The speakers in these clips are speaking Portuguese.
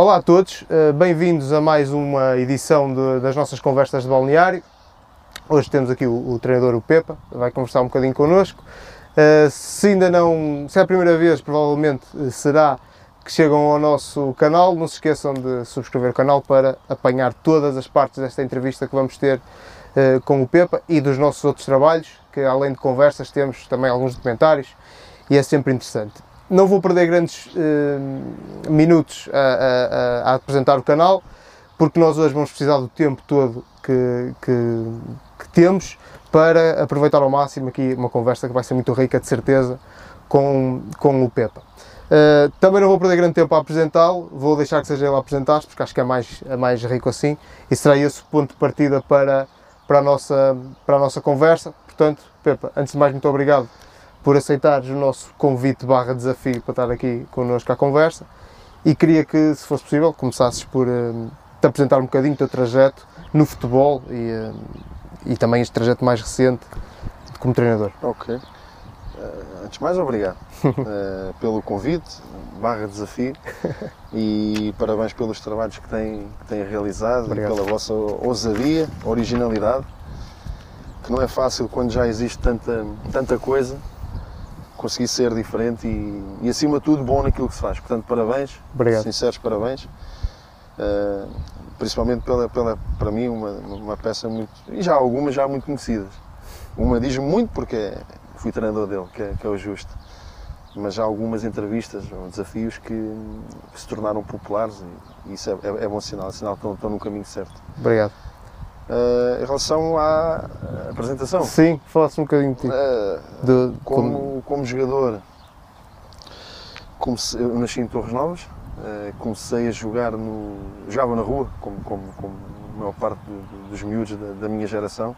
Olá a todos, eh, bem-vindos a mais uma edição de, das nossas conversas de balneário. Hoje temos aqui o, o, treinador, o Pepa, vai conversar um bocadinho connosco. Uh, se ainda não, se é a primeira vez, provavelmente eh, será que chegam ao nosso canal, não se esqueçam de subscrever o canal para apanhar todas as partes desta entrevista que vamos ter uh, com o Pepa e dos nossos outros trabalhos, que além de conversas temos também alguns documentários e é sempre interessante. Não vou perder grandes uh, minutos a, a, a, apresentar o canal, porque nós hoje vamos precisar do tempo todo que, que, que, temos para aproveitar ao máximo aqui uma conversa que vai ser muito rica, de certeza, com, com o Pepa. Uh, também não vou perder grande tempo a apresentá-lo, vou deixar que seja ele a apresentar porque acho que é mais, é mais rico assim, e será esse o ponto de partida para, para, a, nossa, para a nossa conversa. Portanto, Pepa, antes de mais, muito obrigado por aceitares o nosso convite barra desafio para estar aqui connosco à conversa e queria que, se fosse possível, começasses por uh, te apresentar um bocadinho o teu trajeto no futebol e, uh, e também este trajeto mais recente como treinador. Ok. Uh, antes de mais, obrigado pelo convite, barra desafio e parabéns pelos trabalhos que têm, que têm realizado obrigado. e pela vossa ousadia, originalidade, que não é fácil quando já existe tanta, tanta coisa conseguir ser diferente e, e, acima de tudo bom naquilo que se faz. Portanto, parabéns, Obrigado. sinceros parabéns. Uh, principalmente pela, pela, para mim, uma, uma peça muito. e já algumas já muito conhecidas. Uma diz muito porque fui treinador dele, que é, que é o justo. Mas já algumas entrevistas ou desafios que, que, se tornaram populares e isso é, é, é bom sinal, é sinal que estão, estão no caminho certo. Obrigado. Uh, em relação à apresentação. Sim, falasse um bocadinho de ti. Uh, de, como, como, como... jogador, comecei, eu nasci em Torres Novas, uh, comecei a jogar no. jogava na rua, como, como, como a maior parte do, dos miúdos da, da, minha geração.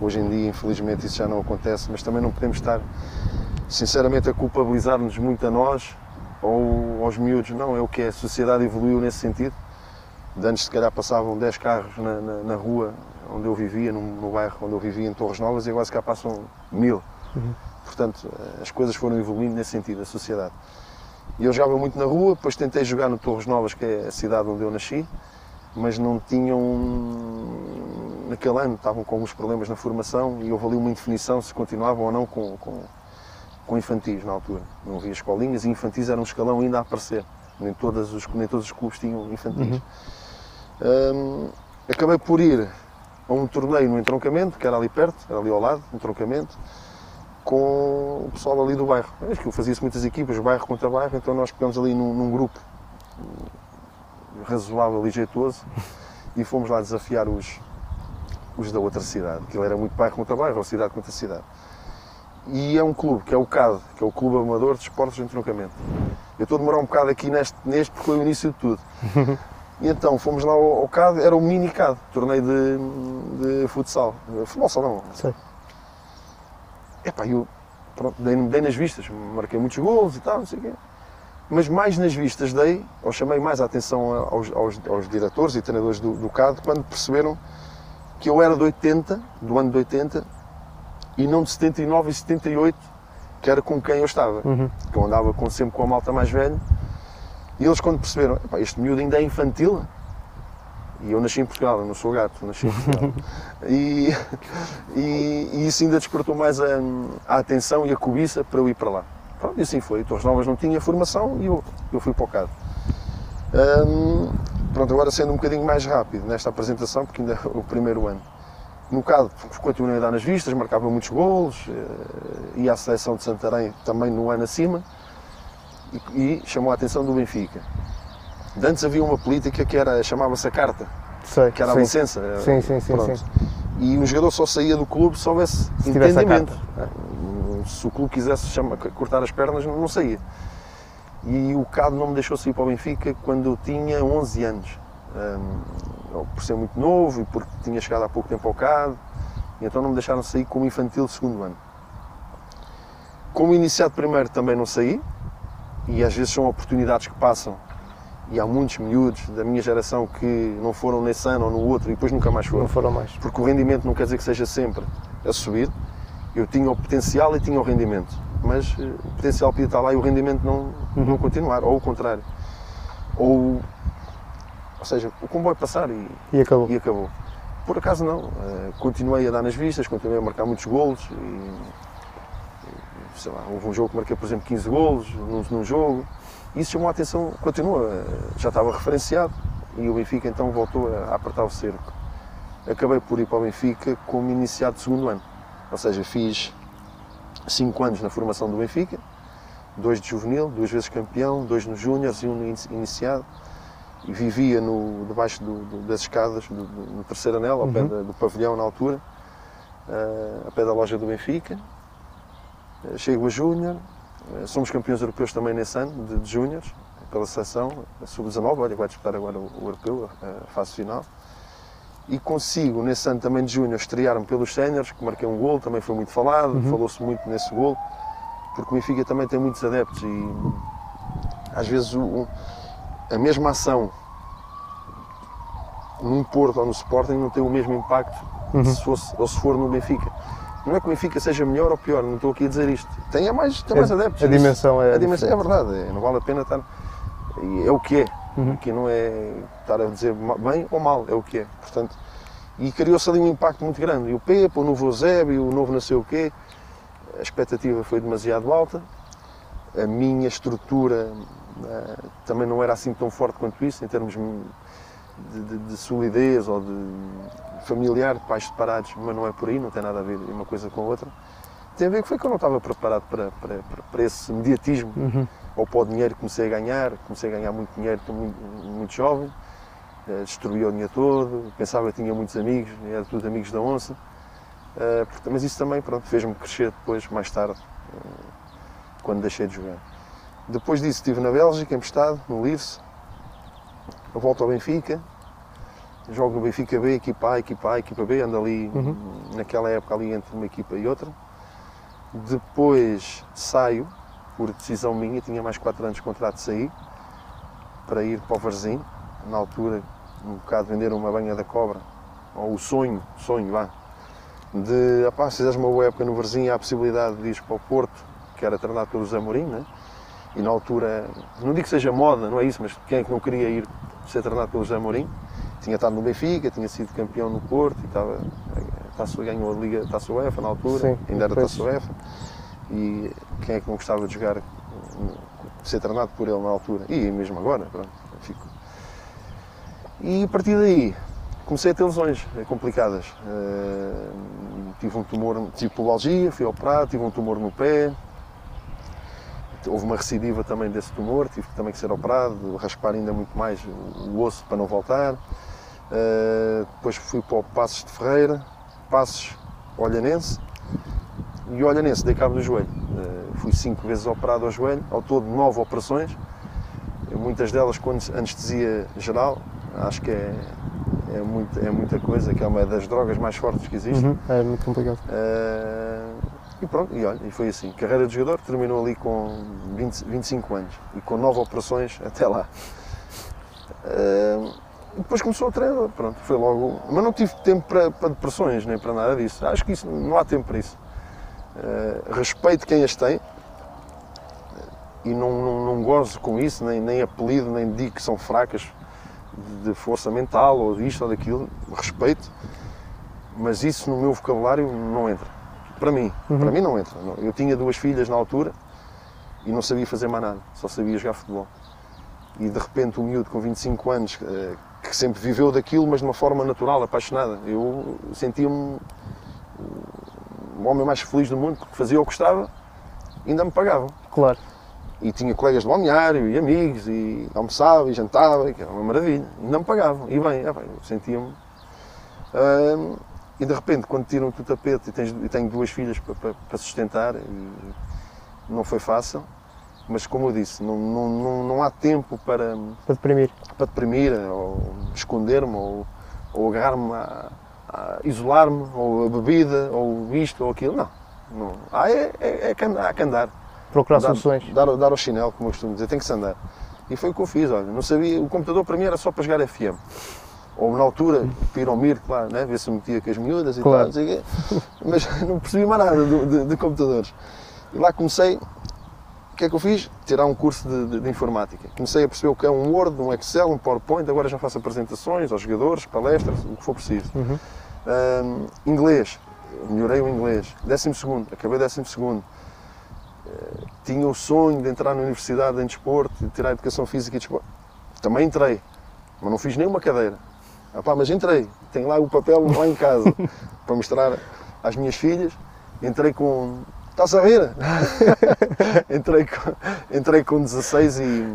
Hoje em dia, infelizmente, isso já não acontece, mas também não podemos estar, sinceramente, a culpabilizar-nos muito a nós ou aos miúdos. Não, é o que é. A sociedade evoluiu nesse sentido antes, se calhar, passavam 10 carros na, na, na, rua onde eu vivia, no, no, bairro onde eu vivia, em Torres Novas, e agora se calhar passam mil. Uhum. Portanto, eh, as coisas foram evoluindo nesse sentido, a sociedade. E eu jogava muito na rua, depois tentei jogar no Torres Novas, que é a cidade onde eu nasci, mas não tinham. Naquele ano estavam com alguns problemas na formação e houve ali uma indefinição se continuavam ou não com, com, com infantis na altura. Não havia escolinhas e infantis era um escalão ainda a aparecer. Nem, todos os, nem todos os clubes tinham infantis. Uhum. Acabei por ir a um torneio no entroncamento, que era ali perto, era ali ao lado, um entroncamento, com o pessoal ali do bairro. Acho que fazia-se muitas equipas, bairro contra bairro, então nós pegamos ali num, num grupo razoável e jeitoso e fomos lá desafiar os, os da outra cidade. Aquilo era muito bairro contra bairro, ou cidade contra cidade. E é um clube, que é o CAD, que é o Clube Amador de Esportes de Entroncamento. Eu estou a demorar um bocado aqui neste, neste porque foi o início de tudo. E então fomos lá ao, ao CAD, era o mini CAD, torneio de, de futsal, futebol salão. Sim. Epá, eu pronto, dei, dei, nas vistas, marquei muitos gols e tal, não sei o quê. Mas mais nas vistas dei, ou chamei mais a atenção aos, aos, aos diretores e treinadores do, do CAD, quando perceberam que eu era de 80, do ano de 80, e não de 79 e 78, que era com quem eu estava. Uhum. Que eu andava com, sempre com a malta mais velha e eles quando perceberam, este miúdo ainda é infantil, e eu nasci em Portugal, eu não sou gato, nasci em Portugal. e, e, e, isso ainda despertou mais a, a, atenção e a cobiça para eu ir para lá. Pronto, e assim foi. Torres Novas não tinha formação e eu, eu fui para o CAD. Um, pronto, agora sendo um bocadinho mais rápido nesta apresentação, porque ainda é o primeiro ano. No CAD continuei a dar nas vistas, marcava muitos golos, eh, ia à seleção de Santarém também no ano acima e, e chamou a atenção do Benfica. De antes havia uma política que era chamava-se a carta, Sei, que era sim. a licença. Sim, sim, sim, sim, E o jogador só saía do clube se houvesse se entendimento. Se o clube quisesse chama, cortar as pernas, não saía. E o Cado não me deixou sair para o Benfica quando eu tinha 11 anos. Um, por ser muito novo e porque tinha chegado há pouco tempo ao Cado, então não me deixaram sair como infantil segundo ano. Como iniciado primeiro também não saí, e às vezes são oportunidades que passam e há muitos miúdos da minha geração que não foram nesse ano ou no outro e depois nunca mais foram. Não foram mais. Porque o rendimento não quer dizer que seja sempre a subir. Eu tinha o potencial e tinha o rendimento, mas eh, o potencial podia estar lá e o rendimento não, uhum. não continuar, ou o contrário. Ou ou seja, o comboio passar e, E acabou. e acabou. Por acaso não, eh, continuei a dar nas vistas, continuei a marcar muitos golos e, sei lá, houve um jogo que marquei, por exemplo, 15 golos num, num jogo. Isso chamou a atenção, continua, já estava referenciado e o Benfica então voltou a, a apertar o cerco. Acabei por ir para o Benfica como iniciado de segundo ano, ou seja, fiz 5 anos na formação do Benfica, dois de juvenil, duas vezes campeão, dois nos júniores e um no inici- iniciado. E vivia no, debaixo do- do- das escadas, do, no terceiro anel, ao pé Uhum. da- do pavilhão na altura, eh, ao pé da loja do Benfica. Chego a júnior, eh, somos campeões europeus também nesse ano, de, de júniores, pela seleção, a sub-19, olha, vai disputar agora o, o europeu, a, a fase final. E consigo, nesse ano também de júnior, estrear-me pelos séniores, que marquei um gol, também foi muito falado, Uhum. falou-se muito nesse gol, porque o Benfica também tem muitos adeptos e às vezes o- o- a mesma ação num Porto ou no Sporting não tem o mesmo impacto Uhum. se fosse, ou se for no Benfica. Não é que o Benfica seja melhor ou pior, não estou aqui a dizer isto. Tem é mais, tem mais adeptos. a dimensão é A dimensão é verdade, é, não vale a pena estar. É o que é. Uhum. Aqui não é estar a dizer bem ou mal, é o que é. Portanto, e criou-se ali um impacto muito grande. E o Pepe, o novo Eusébio, o novo não sei o quê, a expectativa foi demasiado alta. A minha estrutura eh, também não era assim tão forte quanto isso, em termos de, de- de solidez ou de familiar, de pais separados, mas não é por aí, não tem nada a ver uma coisa com a outra. Tem a ver que foi que eu não estava preparado para, para, para- esse mediatismo Uhum. ou para o dinheiro que comecei a ganhar, comecei a ganhar muito dinheiro muito, muito jovem, eh, destruía o dinheiro todo, pensava que tinha muitos amigos, era tudo amigos da onça, Eh, mas isso também pronto, fez-me crescer depois, mais tarde, eh, quando deixei de jogar. Depois disso estive na Bélgica, emprestado, no Lierse, eu volto ao Benfica, jogo no Benfica B, equipa A, equipa A, equipa B, ando ali Uhum. naquela época ali entre uma equipa e outra. Depois saio, por decisão minha, tinha mais 4 anos de contrato de sair, para ir para o Varzim, na altura, um bocado vender uma banha da cobra, ou o sonho, sonho, vá, de, opá, se fizeres uma boa época no Varzim, há a possibilidade de ir para o Porto, que era treinado pelo José Mourinho, né? e na altura, não digo que seja moda, não é isso, mas quem é que não queria ir ser treinado pelo José Mourinho? Tinha estado no Benfica, tinha sido campeão no Porto, e estava, taça, ganhou a Liga Taça UEFA na altura, Sim, ainda era. Taça UEFA, e quem é que não gostava de jogar, ser treinado por ele na altura, e mesmo agora, pronto, fico. E a partir daí, comecei a ter lesões complicadas. Eh, tive um tumor, tive pubalgia, fui operado, tive um tumor no pé. Houve uma recidiva também desse tumor, tive também que ser operado, raspar ainda muito mais o- osso para não voltar. Eh, depois fui para o Passos de Ferreira, Passos Olhanense e Olhanense dei cabo do joelho. Eh, fui cinco vezes operado ao joelho, ao todo nove operações, muitas delas com anestesia geral, acho que é, é, muito, é muita coisa, que é uma das drogas mais fortes que existe. Uhum. É muito complicado. Eh, e pronto, e olha, e foi assim. Carreira de jogador terminou ali com 20, 25 anos e com nove operações até lá. E depois começou a treinar, pronto, foi logo. Mas não tive tempo para, para depressões nem para nada disso. Acho que isso, não há tempo para isso. Eh, respeito quem as tem e não, não, não gozo com isso, nem, nem apelido, nem digo que são fracas de, de força mental ou disto ou daquilo. Respeito, mas isso no meu vocabulário não entra. Para mim, Uhum. para mim não entra. Eu tinha duas filhas na altura e não sabia fazer mais nada, só sabia jogar futebol. E de repente um miúdo com 25 anos eh, que sempre viveu daquilo, mas de uma forma natural, apaixonada. Eu sentia-me o homem mais feliz do mundo porque fazia o que gostava e ainda me pagavam. Claro. E tinha colegas de balneário e amigos, e almoçava e jantava, que era uma maravilha. Ainda me pagavam. E bem, é bem, eu sentia-me. Ahm, e de repente, quando tiram-te o tapete e, tens, e tenho duas filhas para, para, para sustentar, não foi fácil, mas como eu disse, não, não, não, não há tempo para, Para deprimir. para deprimir, ou esconder-me, ou, ou agarrar-me a, a isolar-me, ou a bebida, ou isto, ou aquilo. Não. não. Há, é, é, é que andar, há que andar. Procurar Dar, soluções. dar, dar ao chinelo, como eu costumo dizer, tem que se andar. E foi o que eu fiz, olha, não sabia, o computador para mim era só para jogar FM. Ou na altura, para ir ao Mir, claro, né? ver se me metia com as miúdas e Claro. tal, não o mas não percebi mais nada do- de, de computadores. E lá comecei, que é que eu fiz? Tirar um curso de, de, de, informática. Comecei a perceber o que é um Word, um Excel, um PowerPoint, agora já faço apresentações aos jogadores, palestras, o que for preciso. Uhum. Um, inglês, melhorei o inglês. Décimo segundo, acabei décimo segundo. Uh, tinha o sonho de entrar na universidade em desporto, de tirar educação física e desporto. Também entrei, mas não fiz nenhuma cadeira. Ah, pá, mas entrei, tenho lá o papel lá em casa para mostrar às minhas filhas. Entrei com. Estás a ver? entrei, com, entrei com 16 e,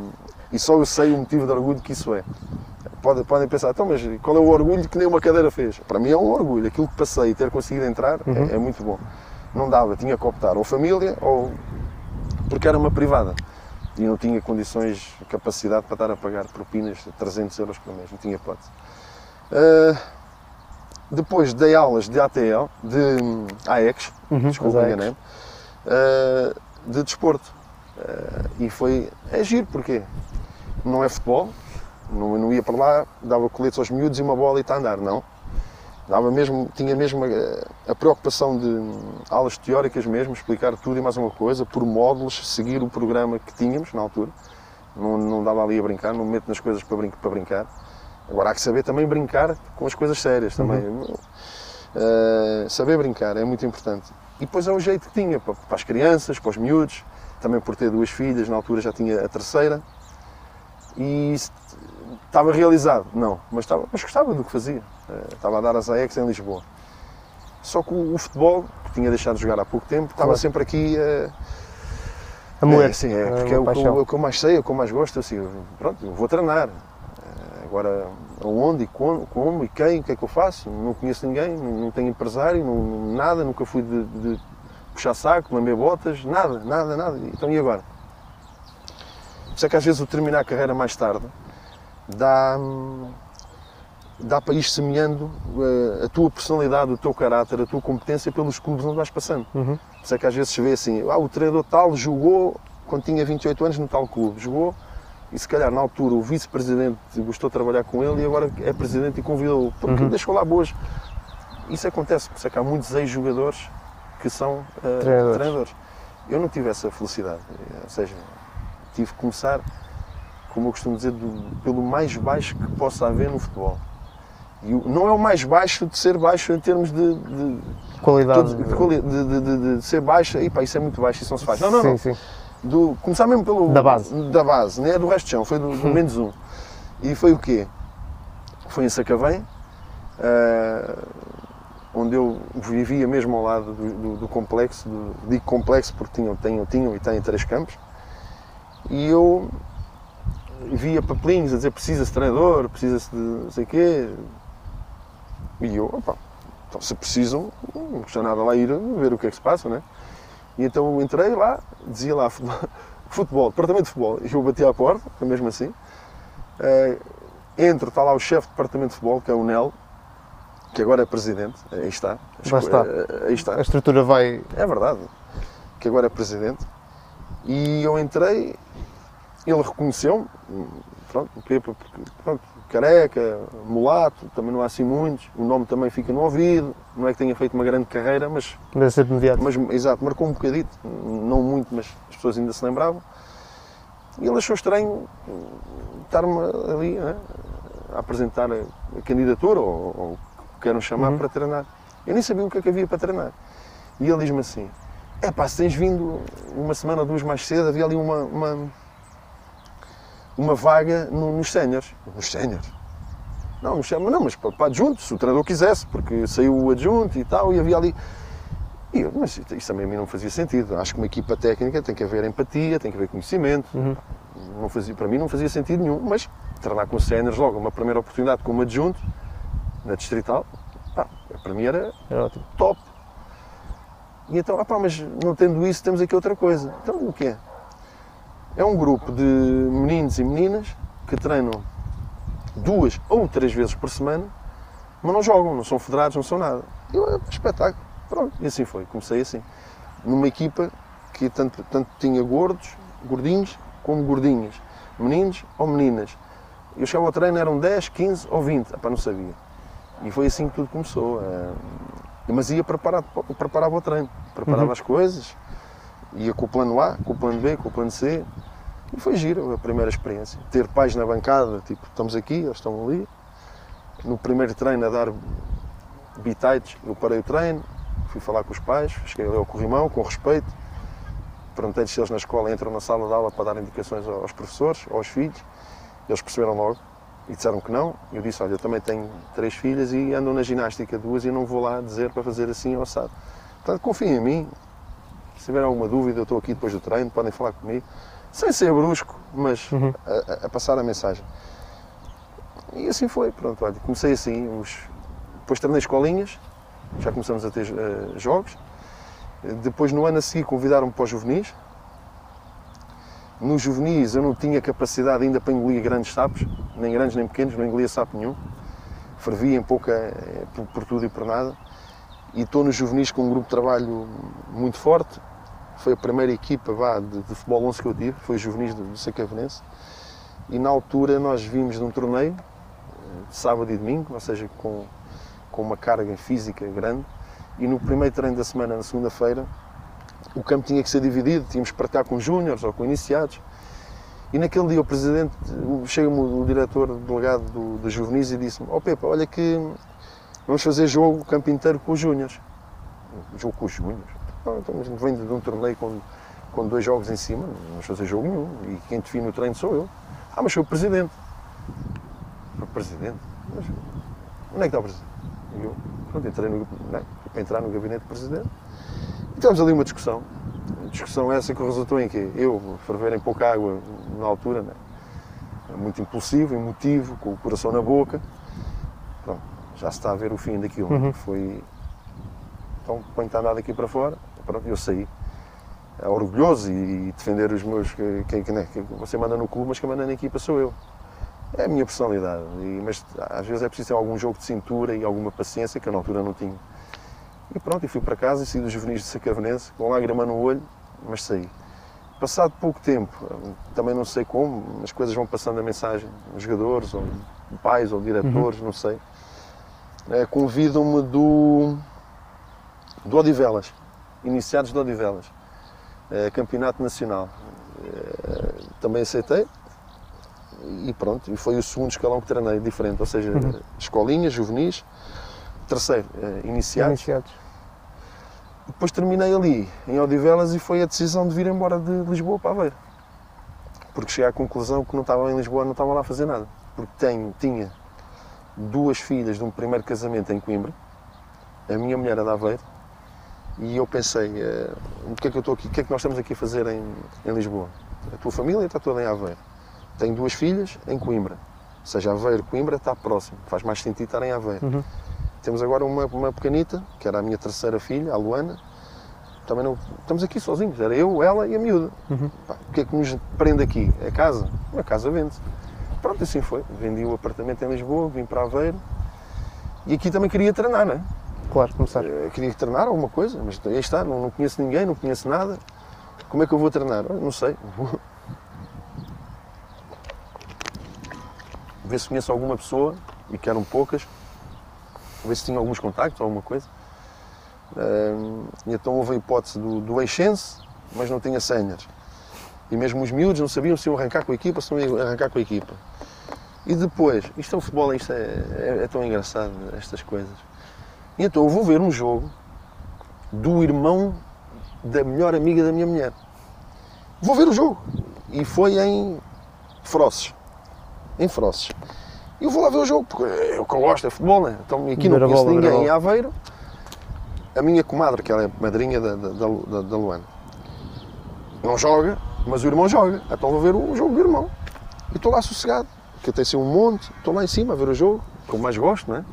e só eu sei o motivo de orgulho que isso é. Podem, podem pensar, então, mas qual é o orgulho que nem uma cadeira fez? Para mim é um orgulho. Aquilo que passei e ter conseguido entrar é, Uhum. é muito bom. Não dava, tinha que optar ou família ou. porque era uma privada e não tinha condições, capacidade para estar a pagar propinas de 300 euros por mês, não tinha hipótese. Uh, depois dei aulas de ATL, de hum, AEX, Uhum, desculpa, enganei-me, uh, de desporto. Uh, e foi, é giro, porque não é futebol, não, não ia para lá, dava coletes aos miúdos e uma bola e está a andar, não. Dava mesmo, tinha mesmo a, a preocupação de hum, aulas teóricas mesmo, explicar tudo e mais uma coisa, por módulos, seguir o programa que tínhamos na altura. Não, não dava ali a brincar, não me meto nas coisas para, brin para brincar. Agora há que saber também brincar com as coisas sérias também. Uh, saber brincar é muito importante. E depois é o jeito que tinha para, para as crianças, para os miúdos, também por ter duas filhas, na altura já tinha a terceira. E estava realizado? Não, mas, estava, mas gostava do que fazia. Uh, estava a dar as AEX em Lisboa. Só que o, o futebol, que tinha deixado de jogar há pouco tempo, estava Claro. sempre aqui uh, A moer. é, sim, é, porque é, o, que eu, paixão. o que eu mais sei, é o que eu mais gosto. Assim, pronto, eu vou treinar. Agora, aonde e como, como e quem, o que é que eu faço? Não conheço ninguém, não, tenho empresário, não, nada, nunca fui de, de puxar saco, lamber botas, nada, nada, nada. Então e agora? Por isso é que às vezes o terminar a carreira mais tarde dá, dá para ir semeando eh, a tua personalidade, o teu caráter, a tua competência pelos clubes onde vais passando. Uhum. Por isso é que às vezes se vê assim, ah, o treinador tal jogou quando tinha 28 anos no tal clube, jogou e se calhar na altura o vice-presidente gostou de trabalhar com ele e agora é presidente e convidou-o, porque Uhum. deixou lá boas. Isso acontece, por isso é que há muitos ex-jogadores que são eh, Treinadores. treinadores. Eu não tive essa felicidade, ou seja, tive que começar, como eu costumo dizer, do- pelo mais baixo que possa haver no futebol. E não é o mais baixo de ser baixo em termos de- de, Qualidade. De, de- de- ser baixa, e pá, isso é muito baixo, isso não se faz. Não, não, sim, não. sim. Do, começar mesmo pelo. Da base. Da base, não é do resto de chão, foi do, do menos um. E foi o quê? Foi em Sacavém, ah, onde eu vivia mesmo ao lado do, do- do complexo, do, digo complexo porque tinham, tinham, tinham e têm três campos, e eu via papelinhos a dizer precisa-se de treinador, precisa-se de não sei o quê, e eu, opa, então se precisam, não custa nada lá ir ver o que é que se passa, né? E então eu entrei lá, dizia lá futebol, departamento de futebol, e eu bati à porta, mesmo assim. Eh, entro, está lá o chefe de departamento de futebol, que é o Nel, que agora é presidente, aí está. Está. Eh, Aí está. A estrutura vai. É verdade, que agora é presidente. E eu entrei, ele reconheceu-me, pronto, porque, pronto, careca, mulato, também não há assim muitos, o nome também fica no ouvido, não é que tenha feito uma grande carreira, mas, Deve ser mediático. mas exato, marcou um bocadito, não muito, mas as pessoas ainda se lembravam. E ele achou estranho estar-me ali né, a apresentar a, a candidatura, ou, ou o que queiram chamar, Uhum. para treinar. Eu nem sabia o que é que havia para treinar. E ele diz-me assim: é pá, se tens vindo uma semana ou duas mais cedo, havia ali uma, uma, uma vaga no- nos séniores. Nos séniores? Não, não, mas para, para adjunto, se o treinador quisesse, porque saiu o adjunto e tal, e havia ali. E eu, mas isso também a mim não fazia sentido. Acho que uma equipa técnica tem que haver empatia, tem que haver conhecimento. Uhum. Não fazia, para mim não fazia sentido nenhum, mas treinar com séniores logo, uma primeira oportunidade como adjunto, na distrital, pá, para mim era top. E então, ah pá, mas não tendo isso, temos aqui outra coisa. Então o quê? É um grupo de meninos e meninas que treinam duas ou três vezes por semana, mas não jogam, não são federados, não são nada. E é espetáculo. Pronto, e assim foi. Comecei assim. Numa equipa que tanto, tanto tinha gordos, gordinhos, como gordinhas. Meninos ou meninas. Eu chegava ao treino, eram 10, 15 ou 20. Ah, pá, não sabia. E foi assim que tudo começou. eh, Mas ia preparado, preparava o treino, preparava Uhum. as coisas, Ia com o plano A, com o plano B, com o plano C. E foi giro a primeira experiência. Ter pais na bancada, tipo, estamos aqui, eles estão ali. No primeiro treino a dar bitites, eu parei o treino, fui falar com os pais, cheguei ali ao corrimão, com respeito. Perguntei-lhes se eles na escola entram na sala de aula para dar indicações aos professores, aos filhos. Eles perceberam logo e disseram que não. Eu disse, olha, eu também tenho três filhas e andam na ginástica duas e não vou lá dizer para fazer assim ou assado. Portanto, confiem em mim. Se tiver alguma dúvida, eu estou aqui depois do treino, podem falar comigo. Sem ser brusco, mas Uhum. a, a- passar a mensagem. E assim foi, pronto, olha, comecei assim, uns... depois treinei escolinhas, já começamos a ter eh, jogos. Depois, no ano a seguir, convidaram-me para os juvenis. Nos juvenis, eu não tinha capacidade ainda para engolir grandes sapos, nem grandes nem pequenos, não engolia sapo nenhum. Fervia em pouca, eh, por, por tudo e por nada. E estou nos juvenis com um grupo de trabalho muito forte. Foi a primeira equipa vá, de, de futebol 11 que eu tive, foi os juvenis do, do Sacavenense. E na altura nós vimos de um torneio, eh, de sábado e domingo, ou seja, com, com uma carga física grande. E no primeiro treino da semana, na segunda-feira, o campo tinha que ser dividido, tínhamos que partilhar com júniores ou com iniciados. E naquele dia o presidente, o- chega-me o, o diretor o delegado do, do juvenis e disse-me, ó Pepa, olha que vamos fazer jogo o campo inteiro com os júniores. Jogo com os júniores? Não, então a gente vem de um torneio com, com dois jogos em cima, não vamos fazer jogo nenhum. E quem define o treino sou eu. Ah, mas sou o presidente. O presidente? Mas onde é que está o presidente? E eu, pronto, entrei no, não, é? para entrar no gabinete do presidente. E tivemos ali uma discussão. A discussão essa que resultou em quê? Eu, ferver em pouca água na altura, né? muito impulsivo, emotivo, com o coração na boca. Pronto, já se está a ver o fim daquilo. né? Uhum. Foi. Então, põe está nada aqui para fora. Pronto, eu saí. É orgulhoso e defender os meus. que- Quem, quem, né, que você manda no clube, mas quem manda na equipa sou eu. É a minha personalidade. E- mas às vezes é preciso ter algum jogo de cintura e alguma paciência que eu na altura não tinha. E pronto, e fui para casa e saí dos juvenis de Sacavenense, com lágrima no olho, mas saí. Passado pouco tempo, também não sei como, as coisas vão passando a mensagem, os jogadores, ou pais, ou diretores, não sei. Eh, Convidam-me do, do Odivelas, iniciados do Odivelas, eh, campeonato nacional. Eh, Também aceitei e pronto, e foi o segundo escalão que treinei, diferente, ou seja, Uhum. escolinhas, juvenis, terceiro, eh, iniciados. Iniciados. Depois terminei ali, em Odivelas, e foi a decisão de vir embora de Lisboa para Aveiro. Porque cheguei à conclusão que não estava em Lisboa, não estava lá a fazer nada. Porque tenho, tinha duas filhas de um primeiro casamento em Coimbra, a minha mulher é de Aveiro, e eu pensei, eh, o que é que eu estou aqui, o que é que nós estamos aqui a fazer em, em Lisboa? A tua família está toda em Aveiro. Tenho duas filhas em Coimbra. Ou seja, Aveiro, Coimbra está próximo. Faz mais sentido estar em Aveiro. Uhum. Temos agora uma, uma pequenita, que era a minha terceira filha, a Luana. Também não, estamos aqui sozinhos, era eu, ela e a miúda. Uhum. Pá, o que é que nos prende aqui? É a casa. A casa vende. Pronto, assim foi. Vendi o apartamento em Lisboa, vim para Aveiro. E aqui também queria treinar, não é? Claro, começar. Eh, Queria treinar alguma coisa, mas aí está, não, não conheço ninguém, não conheço nada. Como é que eu vou treinar? Não sei. Ver se conheço alguma pessoa, e que eram poucas, ver se tinha alguns contactos, alguma coisa. Ahm, e então houve a hipótese do, do mas não tinha senhas. E mesmo os miúdos não sabiam se iam arrancar com a equipa, se não iam arrancar com a equipa. E depois, isto é o futebol, isto é, é- é tão engraçado, estas coisas. Então eu vou ver um jogo do irmão da melhor amiga da minha mulher. Vou ver o jogo. E foi em Frosses. Em Frosses. E eu vou lá ver o jogo, porque é o que eu gosto, é futebol, né? Então aqui não conheço bola, ninguém em. Aveiro. A minha comadre, que ela é madrinha da, da, da, da- Luana, não joga, mas o irmão joga. Então vou ver o jogo do irmão. E estou lá sossegado, porque tem assim um monte, estou lá em cima a ver o jogo, que eu mais gosto, não é?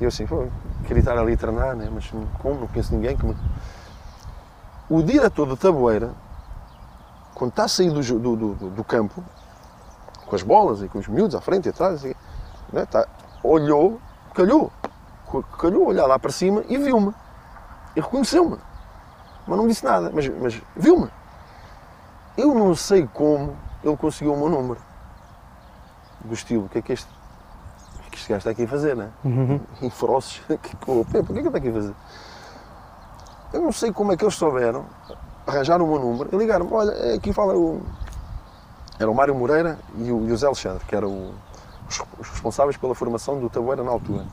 E eu assim, pô, queria estar ali a treinar, né? mas como? Não conheço ninguém. Como... O diretor do Taboeira, quando está a sair do, do, do, do campo, com as bolas e com os miúdos à frente e atrás, assim, né? tá, olhou, calhou, calhou olhar lá para cima e viu-me. E reconheceu-me. Mas não disse nada, mas, mas viu-me. Eu não sei como ele conseguiu o meu número. Do estilo, o que é que este, que é este gajo está aqui a fazer, né? Uhum. em ferozes. Que, o o que é que ele está aqui a fazer? Eu não sei como é que eles souberam, arranjaram o meu número e ligaram-me, olha, aqui fala o... Era o Mário Moreira e o, e o Zé Alexandre, que eram os, os responsáveis pela formação do Tabueira na altura.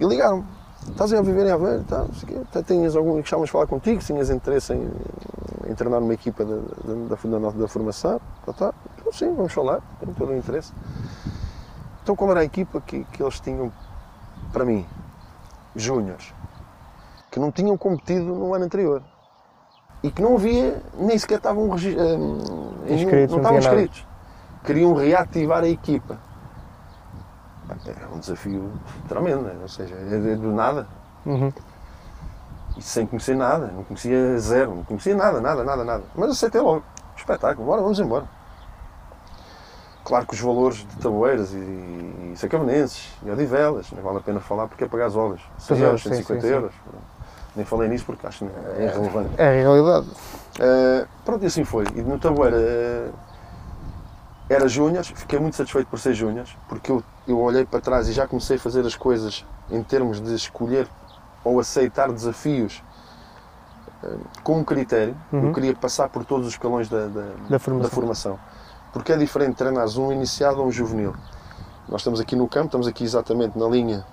E ligaram-me, estás a viver em Aveiro, tá, tá, tinhas algum que chamas falar contigo, se tinhas interesse em, em treinar numa equipa da, da, da, da formação, tá, tá. Então, sim, vamos falar, tenho todo o interesse. Então qual era a equipa que, que eles tinham para mim? Júniores, que não tinham competido no ano anterior e que não havia, nem sequer estavam, um, inscritos, não, estavam inscritos. Queriam reativar a equipa. É um desafio tremendo, né? ou seja, é do nada. Uhum. E sem conhecer nada, não conhecia zero, não conhecia nada, nada, nada, nada. Mas aceitei logo. Espetáculo, bora, vamos embora. Claro que os valores de tabueiras e, e sacavenenses e odivelas, não vale a pena falar porque é pagar as obras. 100 euros, 150 sim, sim, euros. Nem falei nisso porque acho que é irrelevante. É a realidade. Uh, pronto, e assim foi. E no tabueira uh, era júniors, fiquei muito satisfeito por ser júniors, porque eu, eu olhei para trás e já comecei a fazer as coisas em termos de escolher ou aceitar desafios uh, com um critério. Uhum. Eu queria passar por todos os escalões da, da, da, formação. da formação. Porque é diferente treinar um iniciado ou um juvenil. Nós estamos aqui no campo, estamos aqui exatamente na linha,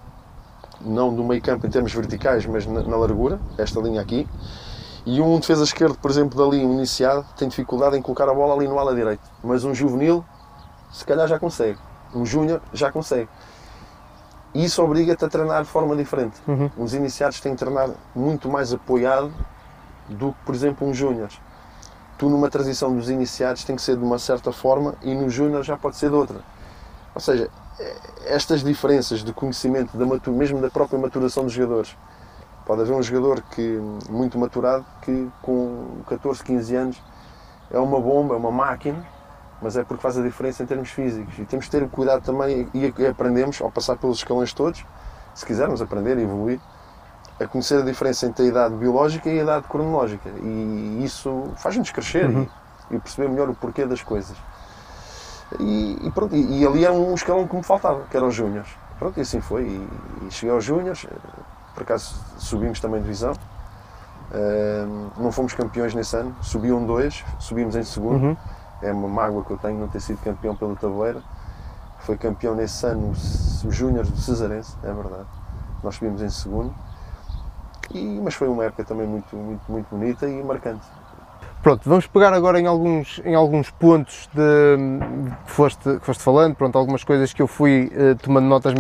não do meio campo em termos verticais, mas na, na largura, esta linha aqui. E um defesa esquerdo, por exemplo, dali, um iniciado, tem dificuldade em colocar a bola ali no ala direito. Mas um juvenil, se calhar já consegue. Um júnior já consegue. E isso obriga-te a treinar de forma diferente. Uhum. Uns iniciados têm que treinar muito mais apoiado do que, por exemplo, um júnior tu numa transição dos iniciados tem que ser de uma certa forma e no júnior já pode ser de outra. Ou seja, estas diferenças de conhecimento, da mesmo da própria maturação dos jogadores. Pode haver um jogador que muito maturado que com 14, 15 anos é uma bomba, é uma máquina, mas é porque faz a diferença em termos físicos. E temos que ter cuidado também e aprendemos ao passar pelos escalões todos, se quisermos aprender e evoluir, a conhecer a diferença entre a idade biológica e a idade cronológica. E isso faz-nos crescer uhum. e, e, perceber melhor o porquê das coisas. E, e pronto, e, e, ali era um escalão que me faltava, que eram os Júniors. Pronto, e assim foi. E, cheguei aos Júniors, por acaso subimos também divisão. Uh, não fomos campeões nesse ano, subiam dois, subimos em segundo. Uhum. É uma mágoa que eu tenho não ter sido campeão pelo Tabueira. Foi campeão nesse ano os Júniors do Cesarense, é verdade. Nós subimos em segundo. E, mas foi uma época também muito, muito, muito bonita e marcante. Pronto, vamos pegar agora em alguns, em alguns pontos de, que, foste, que foste falando, pronto, algumas coisas que eu fui uh, tomando notas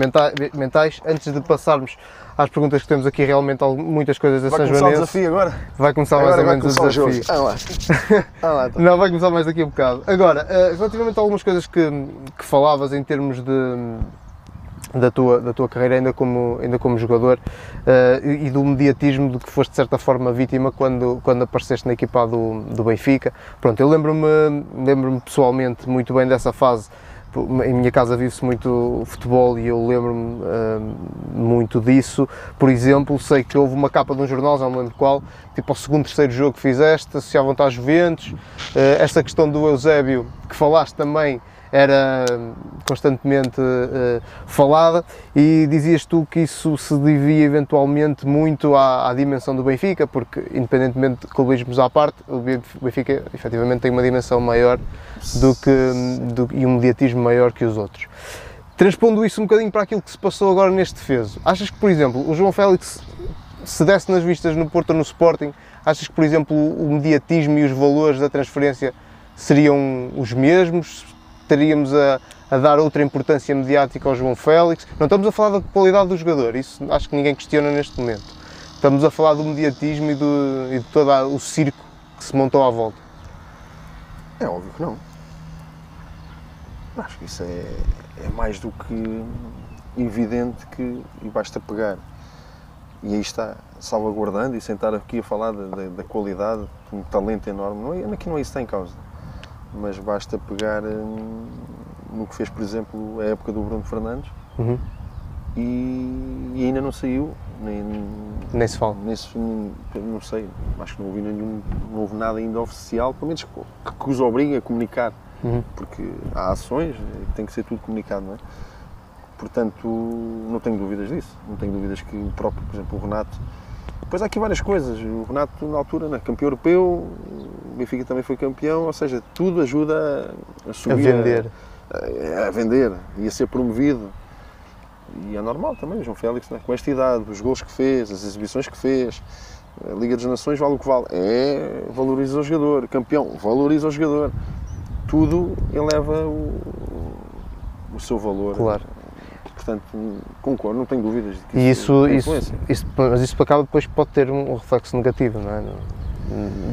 mentais, antes de passarmos às perguntas que temos aqui, realmente muitas coisas a São Joanense. Vai começar o desafio agora? Vai começar agora mais ou menos o desafio. Ah lá. Ah lá então. Não, vai começar mais daqui a um bocado. Agora, uh, relativamente a algumas coisas que, que falavas em termos de da tua, da tua carreira ainda como, ainda como jogador uh, e do mediatismo de que foste de certa forma vítima quando, quando apareceste na equipa do, do Benfica. Pronto, eu lembro-me lembro pessoalmente muito bem dessa fase. Em minha casa vive-se muito futebol e eu lembro-me uh, muito disso. Por exemplo, sei que houve uma capa de um jornal, já não lembro qual, tipo ao segundo, terceiro jogo que fizeste, associavam-te às Juventus. Uh, esta questão do Eusébio, que falaste também, era constantemente uh, falada e dizias tu que isso se devia eventualmente muito à, à dimensão do Benfica, porque independentemente de clubismos à parte, o Benfica efetivamente tem uma dimensão maior do que, do, e um mediatismo maior que os outros. Transpondo isso um bocadinho para aquilo que se passou agora neste defeso, achas que, por exemplo, o João Félix se desse nas vistas no Porto ou no Sporting, achas que, por exemplo, o mediatismo e os valores da transferência seriam os mesmos? Estaríamos a, a, dar outra importância mediática ao João Félix. Não estamos a falar da qualidade do jogador, isso acho que ninguém questiona neste momento. Estamos a falar do mediatismo e, do, e de todo o circo que se montou à volta. É óbvio que não. Acho que isso é, é mais do que evidente que e basta pegar. E aí está, salvaguardando e sentar aqui a falar da, da, da qualidade, um talento enorme. Não é, aqui não é isso que está em causa mas basta pegar hum, no que fez, por exemplo, a época do Bruno Fernandes uhum. e, e, ainda não saiu, nem, nem se fala. Nem se, não sei, acho que não houve nenhum, não houve nada ainda oficial, pelo menos que, que os obrigue a comunicar, uhum. porque há ações, tem que ser tudo comunicado, não é? Portanto, não tenho dúvidas disso. Não tenho dúvidas que o próprio, por exemplo, o Renato Depois há aqui várias coisas. O Renato, na altura, né, campeão europeu, Benfica também foi campeão, ou seja, tudo ajuda a, subir. A vender. A, a, vender e a ser promovido. E é normal também, o João Félix, né, com esta idade, os gols que fez, as exibições que fez, a Liga das Nações vale o que vale. É, valoriza o jogador. Campeão, valoriza o jogador. Tudo eleva o, o seu valor. Claro. Portanto, concordo, não tenho dúvidas. Que e isso, isso, isso, isso, mas isso acaba depois pode ter um reflexo negativo, não é?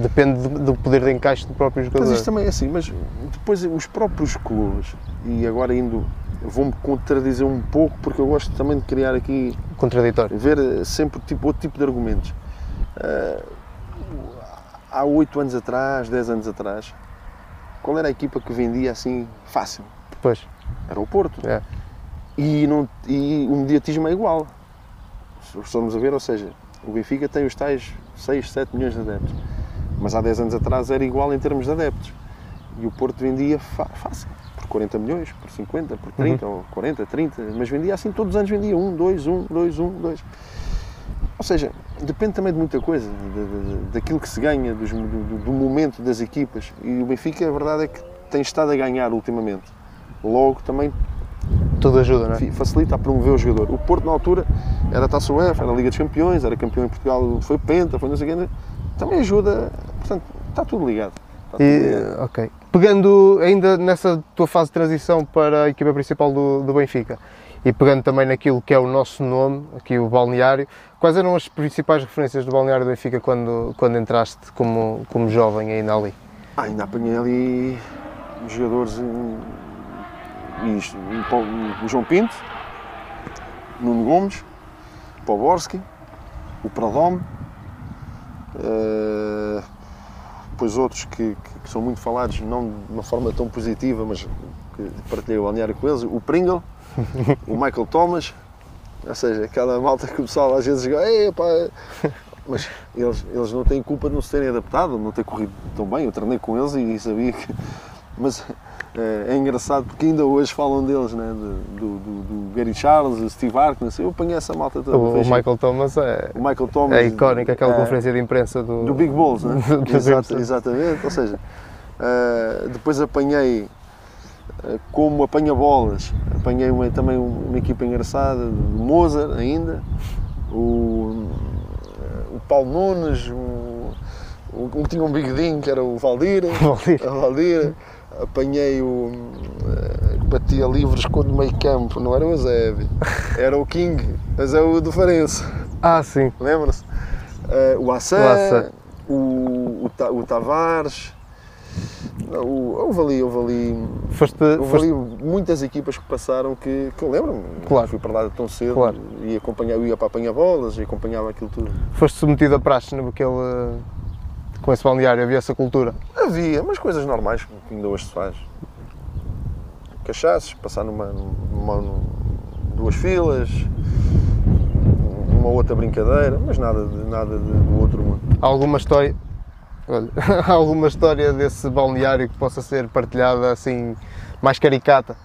Depende do poder de encaixe do próprio jogador. Mas isto também é assim, mas depois os próprios clubes, e agora indo, vou-me contradizer um pouco, porque eu gosto também de criar aqui. Contraditório. Ver sempre tipo, outro tipo de argumentos. Uh, há 8 anos atrás, 10 anos atrás, qual era a equipa que vendia assim fácil? Pois. Era o Porto. É. E, não, e o mediatismo é igual. Se formos a ver, ou seja, o Benfica tem os tais 6, 7 milhões de adeptos. Mas há 10 anos atrás era igual em termos de adeptos. E o Porto vendia fácil, por 40 milhões, por 50, por 30, uhum. ou 40, 30, mas vendia assim, todos os anos vendia 1, 2, 1, 2, 1, 2. Ou seja, depende também de muita coisa, de, de, daquilo que se ganha, dos, do, do, momento das equipas. E o Benfica, a verdade é que tem estado a ganhar ultimamente. Logo também tudo ajuda, não é? Facilita a promover o jogador. O Porto, na altura, era Taça UEFA, era a Liga dos Campeões, era campeão em Portugal, foi Penta, foi não sei o quê. Também ajuda, portanto, está tudo ligado. Está tudo e, ligado. Ok. Pegando ainda nessa tua fase de transição para a equipa principal do, do Benfica e pegando também naquilo que é o nosso nome, aqui o balneário, quais eram as principais referências do balneário do Benfica quando, quando entraste como, como jovem ainda ali? Ah, ainda apanhei ali jogadores o João Pinto, Nuno Gomes, Poborski, o Pradome, uh, depois outros que, que, que, são muito falados, não de uma forma tão positiva, mas que partilhei o balneário com eles, o Pringle, o Michael Thomas, ou seja, aquela malta que o pessoal às vezes diz, mas eles, eles não têm culpa de não se terem adaptado, não ter corrido tão bem, eu treinei com eles e sabia que... Mas é, é, engraçado porque ainda hoje falam deles, né? do, do, do Gary Charles, do Steve Harkness. Eu apanhei essa malta toda. O, o Michael Thomas é, o Michael Thomas, é icónico, aquela é, conferência de imprensa do, do Big Bulls, né? Exato, exatamente. Ou seja, uh, depois apanhei uh, como apanha-bolas, apanhei uma, também uma equipa engraçada, do Mozart ainda, o, o Paulo Nunes, o, o, tinha um bigodinho que era o Valdir, Valdir. a Valdir apanhei o. Eh, batia livros com o meio campo, não era o Eusébio, era o King, mas é o do Farense. Ah, sim. Lembra-se? Uh, o Assé, o, o, o Tavares. O, houve ali, houve ali, foste, houve foste... ali muitas equipas que passaram que, que eu lembro-me. Claro. Fui para lá tão cedo claro. e acompanhava, ia para apanhar bolas e acompanhava aquilo tudo. Foste submetido a praxe naquele com esse balneário? Havia essa cultura? Havia, mas coisas normais que ainda hoje se faz. Cachaços, passar numa, numa, duas filas, uma outra brincadeira, mas nada, de, nada de, do outro mundo. Há alguma história, olha, alguma história desse balneário que possa ser partilhada assim, mais caricata?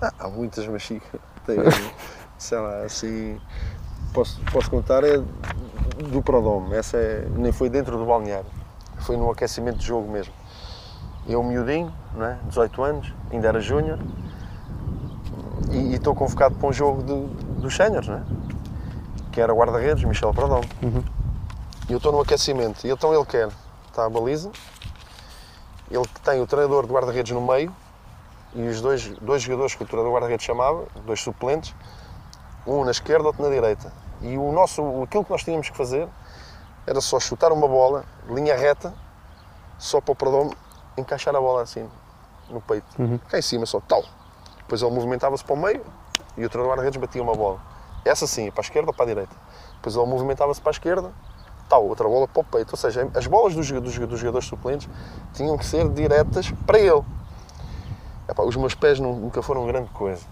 Ah, há muitas, mas tem, sei lá, assim, posso, posso contar é do Prodome, essa é, nem foi dentro do balneário, foi no aquecimento de jogo mesmo. Eu, miudinho, não é? 18 anos, ainda era júnior, e estou convocado para um jogo de, dos séniores, é? que era guarda-redes, Michel Prodome. Uhum. E eu estou no aquecimento, e então ele quer, está a baliza, ele tem o treinador de guarda-redes no meio, e os dois, dois jogadores que o treinador de guarda-redes chamava, dois suplentes, um na esquerda, outro na direita. E o nosso, aquilo que nós tínhamos que fazer era só chutar uma bola, linha reta, só para o Perdão encaixar a bola assim no peito. Uhum. Cá em cima só, tal. Depois ele movimentava-se para o meio e o treinador guarda-redes batia uma bola. Essa sim, para a esquerda ou para a direita. Depois ele movimentava-se para a esquerda, tal, outra bola para o peito. Ou seja, as bolas dos, dos, dos jogadores suplentes tinham que ser diretas para ele. Epá, os meus pés nunca foram grande coisa.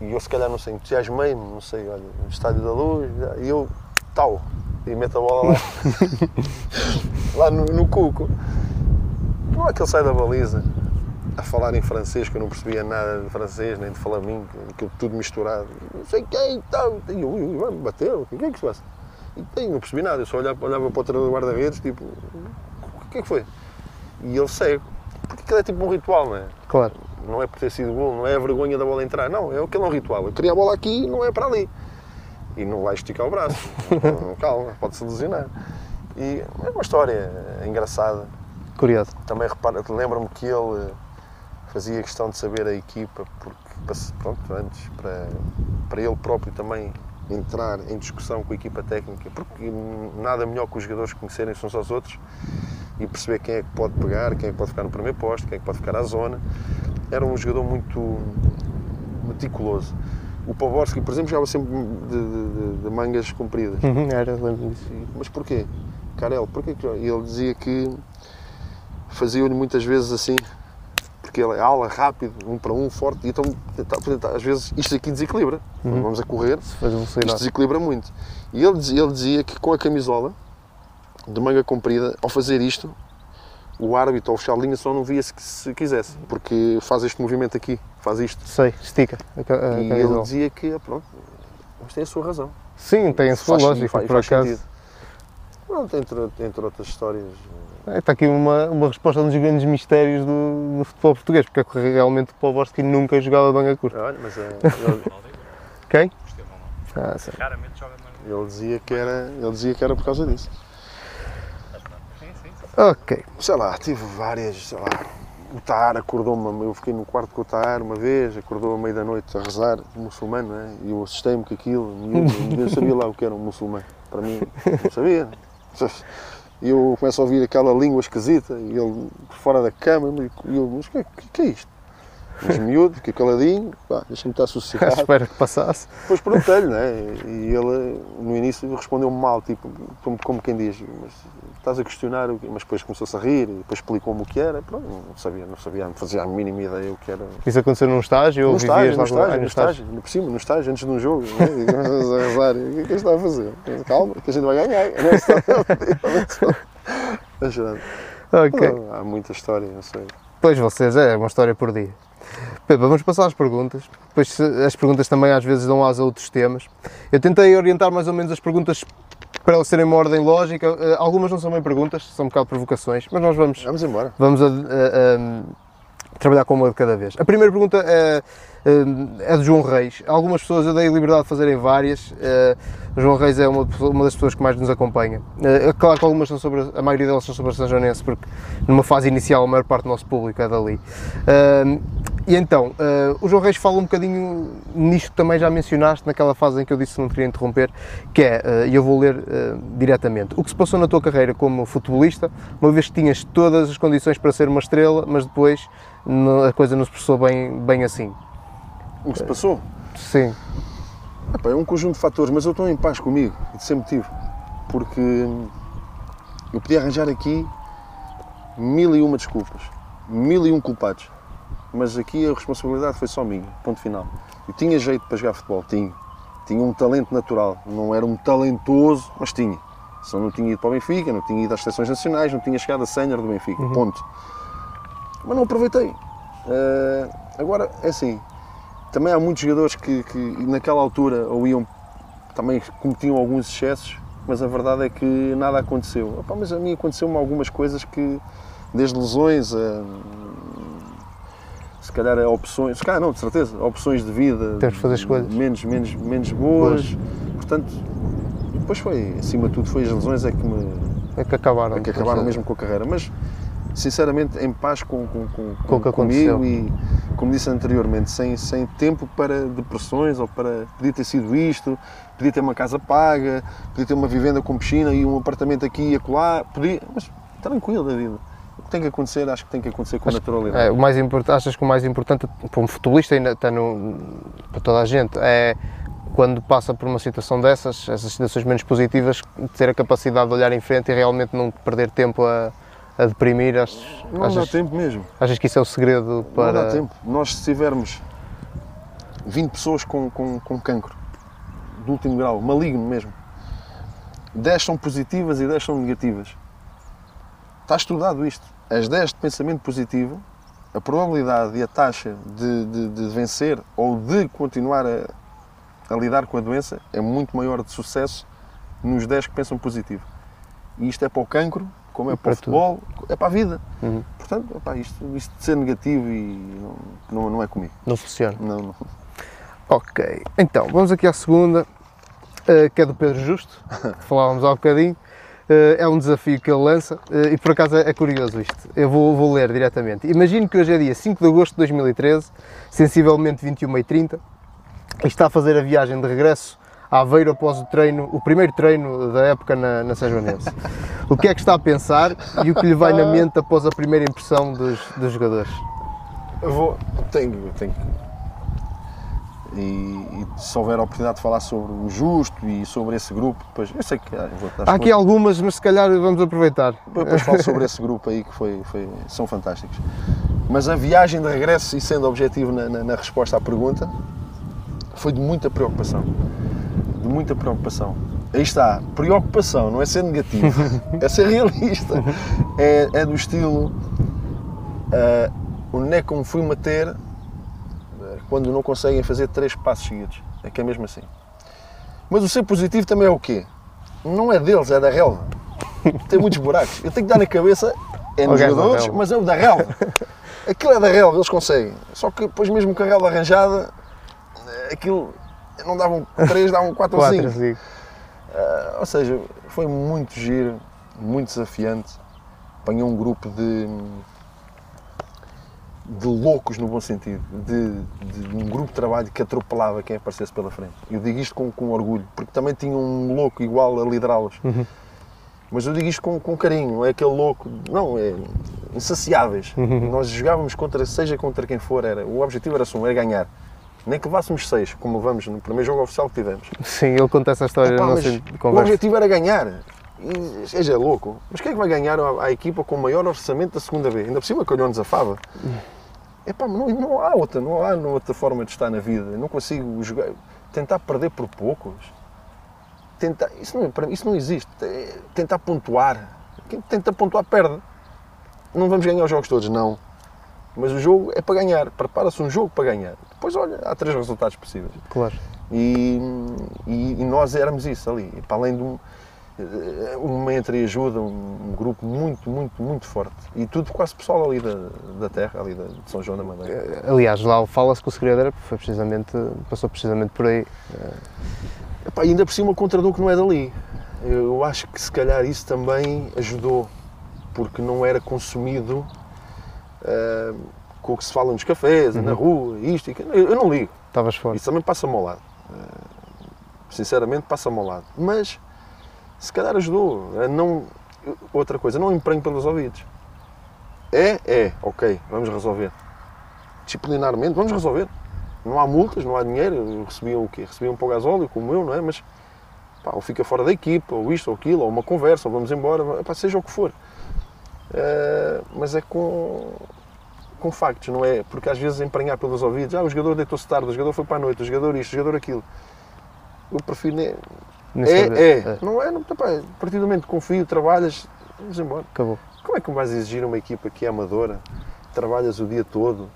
E eu se calhar não sei, entusiasmei-me, não sei, olha, no Estádio da Luz, e eu, tal, e meto a bola lá, lá no, no cuco. Não é que ele sai da baliza. a falar em francês, que eu não percebia nada de francês, nem de flamengo, aquilo tudo misturado. Não sei quem, tal. E eu, vai me bater, o que é que se passa? E não percebi nada, eu só olhava, olhava para o treinador do guarda-redes, tipo, o que é que foi? E ele segue. Porque aquilo é tipo um ritual, não é? Claro. Não é por ter sido gol, não é a vergonha da bola entrar, não, é aquele é um ritual. Eu queria a bola aqui não é para ali. E não vai esticar o braço. Calma, pode-se lesionar. E é uma história engraçada. Curioso. Também repara, lembro-me que ele fazia questão de saber a equipa, porque, pronto, antes, para, para ele próprio também entrar em discussão com a equipa técnica, porque nada melhor que os jogadores conhecerem-se uns aos outros e perceber quem é que pode pegar, quem é que pode ficar no primeiro posto, quem é que pode ficar à zona. Era um jogador muito meticuloso. O Poborski, por exemplo, jogava sempre de, de, de mangas compridas. Uhum, era, lembro disso. Mas porquê? Carel, porquê que E ele dizia que fazia-lhe muitas vezes assim, porque ele é ala, rápido, um para um, forte, e então às vezes isto aqui desequilibra. Uhum. Vamos a correr, isto desequilibra muito. E ele, ele dizia que com a camisola de manga comprida, ao fazer isto, o árbitro ou o oficial de linha só não via se, se quisesse, porque faz este movimento aqui, faz isto. Sei, estica. A, a e ele dizia que, pronto, mas tem a sua razão. Sim, tem a sua faz, lógica, faz, por faz acaso. Pronto, entre, entre outras histórias. É, está aqui uma, uma resposta a um dos grandes mistérios do, do futebol português, porque é realmente o Poborski nunca jogava banga curta. Olha, mas é. Ele... Quem? Ah, Raramente joga Ele dizia que era, ele dizia que era por causa disso. Ok. Sei lá, tive várias, sei lá. O Taar acordou-me, eu fiquei no quarto com o Taar uma vez, acordou à meia da noite a rezar, muçulmano, né? e eu assustei-me com aquilo, ninguém sabia lá o que era um muçulmano. Para mim, não sabia. E eu começo a ouvir aquela língua esquisita, e ele fora da cama, e eu, mas o que, que, que é isto? Mas miúdo, fiquei caladinho, deixa-me estar sossegado. Espero que passasse. Depois perguntei-lhe, né? E ele, no início, respondeu mal, tipo, como, como quem diz, mas estás a questionar, mas depois começou-se a rir, depois explicou-me o que era, pronto, não sabia, não sabia, não fazia a mínima ideia o que era. Isso aconteceu num estágio? ou estágio, no estágio, no estágio, no por cima, no estágio, antes de um jogo, né? começas a rezar, o que é que está a fazer? Calma, que a gente vai ganhar, né? Mas, ok. Há muita história, não sei. Pois vocês, é uma história por dia. Vamos passar às perguntas. Depois as perguntas também às vezes dão asa a outros temas. Eu tentei orientar mais ou menos as perguntas para elas serem uma ordem lógica. Eh, algumas não são bem perguntas, são um bocado provocações, mas nós vamos. Vamos embora. Vamos a, a, a trabalhar com uma de cada vez. A primeira pergunta é, eh, é de João Reis. Algumas pessoas eu dei a liberdade de fazerem várias. Eh, João Reis é uma, uma das pessoas que mais nos acompanha. É claro que algumas são sobre, a maioria delas são sobre a São Joanense, porque numa fase inicial a maior parte do nosso público é dali. E então, uh, o João Reis fala um bocadinho nisto que também já mencionaste, naquela fase em que eu disse que não queria interromper, que é, e uh, eu vou ler uh, diretamente, o que se passou na tua carreira como futebolista, uma vez que tinhas todas as condições para ser uma estrela, mas depois não, a coisa não se passou bem, bem assim. O que se passou? Sim. Epá, é um conjunto de fatores, mas eu estou em paz comigo, e sempre tive, porque eu podia arranjar aqui mil e uma desculpas, mil e um culpados mas aqui a responsabilidade foi só minha, ponto final. Eu tinha jeito para jogar futebol, tinha. Tinha um talento natural, não era um talentoso, mas tinha. Só não tinha ido para o Benfica, não tinha ido às seleções nacionais, não tinha chegado a sénior do Benfica, uhum. ponto. Mas não aproveitei. Uh, agora, é assim, também há muitos jogadores que, que naquela altura ou iam, também cometiam alguns excessos, mas a verdade é que nada aconteceu. Opa, mas a mim aconteceu-me algumas coisas que, desde lesões a se calhar é opções, se calhar não, de certeza, opções de vida Temos de fazer escolhas. menos, menos, menos boas. boas. Portanto, depois foi, acima de tudo, foi as lesões é que me. É que acabaram. É que acabaram mesmo com a carreira. Mas, sinceramente, em paz com, com, com, com, com comigo e, como disse anteriormente, sem, sem tempo para depressões ou para. Podia ter sido isto, podia ter uma casa paga, podia ter uma vivenda com piscina e um apartamento aqui e acolá, podia. Mas tranquilo da vida que tem que acontecer, acho que tem que acontecer com acho, naturalidade. É, o mais importante, achas que o mais importante para um futebolista ainda está no, para toda a gente é quando passa por uma situação dessas, essas situações menos positivas, ter a capacidade de olhar em frente e realmente não perder tempo a, a deprimir. Achas, não achas, dá tempo mesmo. Achas que isso é o segredo para. Não dá tempo. Nós, se tivermos 20 pessoas com, com, com cancro, do último grau, maligno mesmo, 10 são positivas e 10 são negativas. Está estudado isto as 10 de pensamento positivo, a probabilidade e a taxa de, de, de vencer ou de continuar a, a, lidar com a doença é muito maior de sucesso nos 10 que pensam positivo. E isto é para o cancro, como é para, para o futebol, tudo. é para a vida. Uhum. Portanto, opa, isto, isto de ser negativo e não, não, não é comigo. Não funciona. Não, não. Ok, então vamos aqui à segunda, eh, que é do Pedro Justo, que falávamos há um bocadinho. Eh, é um desafio que ele lança eh, e por acaso é curioso isto. Eu vou, vou ler diretamente. Imagino que hoje é dia 5 de agosto de 2013, sensivelmente 21h30, e está a fazer a viagem de regresso a Aveiro após o treino, o primeiro treino da época na, na São Joanense. O que é que está a pensar e o que lhe vai na mente após a primeira impressão dos, dos jogadores? Eu vou, tenho, tenho e, e, se houver a oportunidade de falar sobre o Justo e sobre esse grupo, depois eu sei que ah, vou Há aqui algumas, mas se calhar vamos aproveitar. Depois falo sobre esse grupo aí que foi, foi, são fantásticos. Mas a viagem de regresso, e sendo objetivo na, na, na resposta à pergunta, foi de muita preocupação. De muita preocupação. Aí está, preocupação, não é ser negativo, é ser realista. É, é do estilo uh, onde é que me fui meter quando não conseguem fazer três passos seguidos. É que é mesmo assim. Mas o ser positivo também é o quê? Não é deles, é da relva. Tem muitos buracos. Eu tenho que dar na cabeça, é nos jogadores, mas é o da relva. Aquilo é da relva, eles conseguem. Só que depois mesmo com a relva arranjada, aquilo não davam três, davam quatro, ou cinco. Uh, ou seja, foi muito giro, muito desafiante. Apanhou um grupo de de loucos no bom sentido, de, de, um grupo de trabalho que atropelava quem aparecesse pela frente. Eu digo isto com, com orgulho, porque também tinha um louco igual a liderá-los. Uhum. Mas eu digo isto com, com carinho, é aquele louco, não, é insaciáveis. Uhum. Nós jogávamos contra, seja contra quem for, era, o objetivo era só, era ganhar. Nem que levássemos seis, como vamos no primeiro jogo oficial que tivemos. Sim, ele conta essa história Epá, O objetivo era ganhar. E, seja louco, mas quem é que vai ganhar a, a, equipa com o maior orçamento da segunda vez? Ainda por cima que olhou-nos a fava. Epá, não, não há outra, não há outra forma de estar na vida. Eu não consigo jogar, tentar perder por poucos. Tentar, isso, não, para mim, isso não existe. É tentar pontuar. Quem tenta pontuar perde. Não vamos ganhar os jogos todos, não. Mas o jogo é para ganhar. Prepara-se um jogo para ganhar. Depois, olha, há três resultados possíveis. Claro. E, e, e nós éramos isso ali. Para além de um uma entreajuda, um, grupo muito, muito, muito forte. E tudo quase pessoal ali da, da terra, ali de São João da Madeira. Eh, aliás, lá fala-se que o segredo era, foi precisamente, passou precisamente por aí. Epá, ainda por cima contra que não é dali. Eu acho que se calhar isso também ajudou, porque não era consumido uh, com o que se fala nos cafés, uhum. na rua, isto e aquilo. Eu, eu não ligo. Estavas fora. Isso também passa-me ao lado. Uh, sinceramente, passa-me ao lado. Mas se calhar ajudou. A não, outra coisa, não emprenho pelos ouvidos. É, é, ok, vamos resolver. Disciplinarmente, vamos resolver. Não há multas, não há dinheiro. Recebiam o quê? Recebiam um pouco gasóleo, como eu, não é? Mas pá, ou fica fora da equipa, ou isto, ou aquilo, ou uma conversa, ou vamos embora, pá, seja o que for. Uh, mas é com, com factos, não é? Porque às vezes emprenhar pelos ouvidos, ah, o jogador deitou-se tarde, o jogador foi para a noite, o jogador isto, o jogador aquilo. Eu prefiro nem, é, é, é, Não é, não, pá, a partir do momento que confio, trabalhas, vamos embora. Acabou. Como é que vais exigir uma equipa que é amadora, trabalhas o dia todo?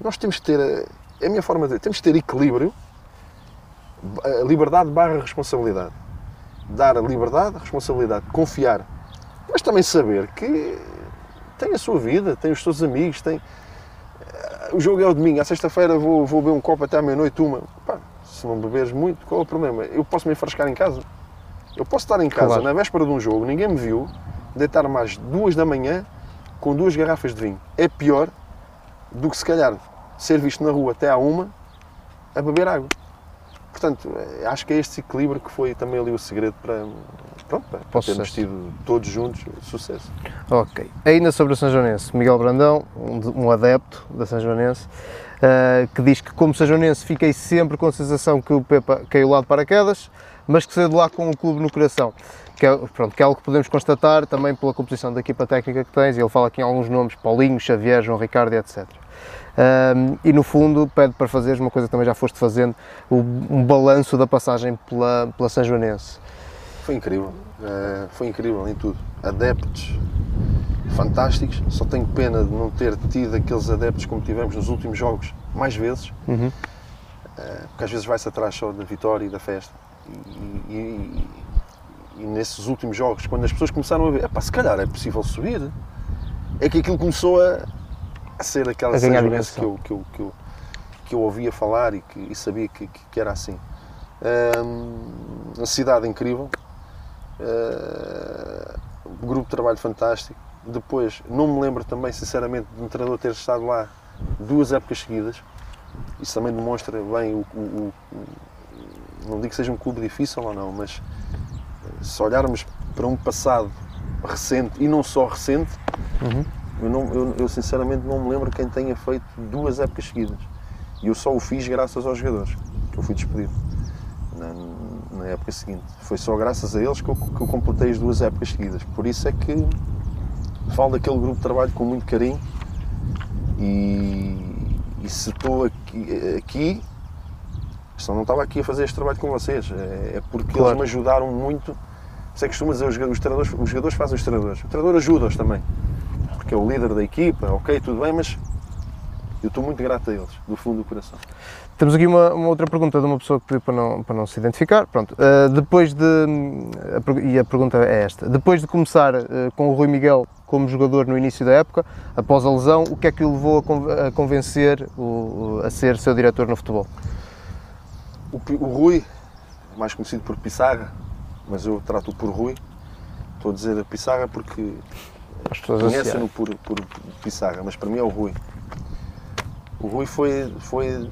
Nós temos que ter, é a minha forma de temos que ter equilíbrio, liberdade barra responsabilidade. Dar a liberdade, a responsabilidade, confiar, mas também saber que tem a sua vida, tem os seus amigos, tem. O jogo é o domingo, à sexta-feira vou, vou beber um copo até à meia-noite, uma. Pá, se não beberes muito, qual é o problema? Eu posso me enfrascar em casa. Eu posso estar em casa claro. na véspera de um jogo, ninguém me viu, deitar mais duas da manhã com duas garrafas de vinho. É pior do que se calhar ser visto na rua até à uma a beber água. Portanto, eh, acho que é este equilíbrio que foi também ali o segredo para, pronto, para, para termos tido todos juntos sucesso. Ok. Ainda sobre o São Joanense, Miguel Brandão, um, um adepto da São Joanense, uh, que diz que como sajonense fiquei sempre com a sensação que o Pepa caiu lá de paraquedas, mas que saiu de lá com o clube no coração. Que é, pronto, que é algo que podemos constatar também pela composição da equipa técnica que tens, e ele fala aqui em alguns nomes, Paulinho, Xavier, João Ricardo, etc. Um, e no fundo pede para fazeres uma coisa que também já foste fazendo, um balanço da passagem pela, pela São Joanense. Foi incrível. Uh, foi incrível em tudo. Adeptos fantásticos. Só tenho pena de não ter tido aqueles adeptos como tivemos nos últimos jogos mais vezes. Uhum. Uh, porque às vezes vai-se atrás só da vitória e da festa. E, e, e, nesses últimos jogos, quando as pessoas começaram a ver, se calhar é possível subir, é que aquilo começou a, a ser aquela cena que eu, que, eu, que, eu, que eu ouvia falar e, que, e sabia que, que, era assim. uma cidade incrível, uh, um grupo de trabalho fantástico. Depois, não me lembro também, sinceramente, de um treinador ter estado lá duas épocas seguidas. Isso também demonstra bem o, o, o não digo que seja um clube difícil ou não, mas se olharmos para um passado recente e não só recente, uhum. eu, não, eu, eu, sinceramente não me lembro quem tenha feito duas épocas seguidas. E eu só o fiz graças aos jogadores, que eu fui despedido na, na época seguinte. Foi só graças a eles que eu, que eu completei as duas épocas seguidas. Por isso é que falo daquele grupo de trabalho com muito carinho e, e se estou aqui, aqui senão não estava aqui a fazer este trabalho com vocês. É, é porque claro. eles me ajudaram muito. Você costuma dizer, os, os, treinadores, os jogadores fazem os treinadores. O treinador ajuda-os também. Porque é o líder da equipa, ok, tudo bem, mas eu estou muito grato a eles, do fundo do coração. Temos aqui uma, uma, outra pergunta de uma pessoa que pediu para não, para não se identificar. Pronto, uh, depois de. A, e a pergunta é esta: depois de começar uh, com o Rui Miguel como jogador no início da época, após a lesão, o que é que o levou a, a convencer o, a ser seu diretor no futebol? O, o Rui, mais conhecido por Pissarra, mas eu trato-o por Rui. Estou a dizer Pissarra porque conhecem-no por, por, por Pissarra, mas para mim é o Rui. O Rui foi, foi,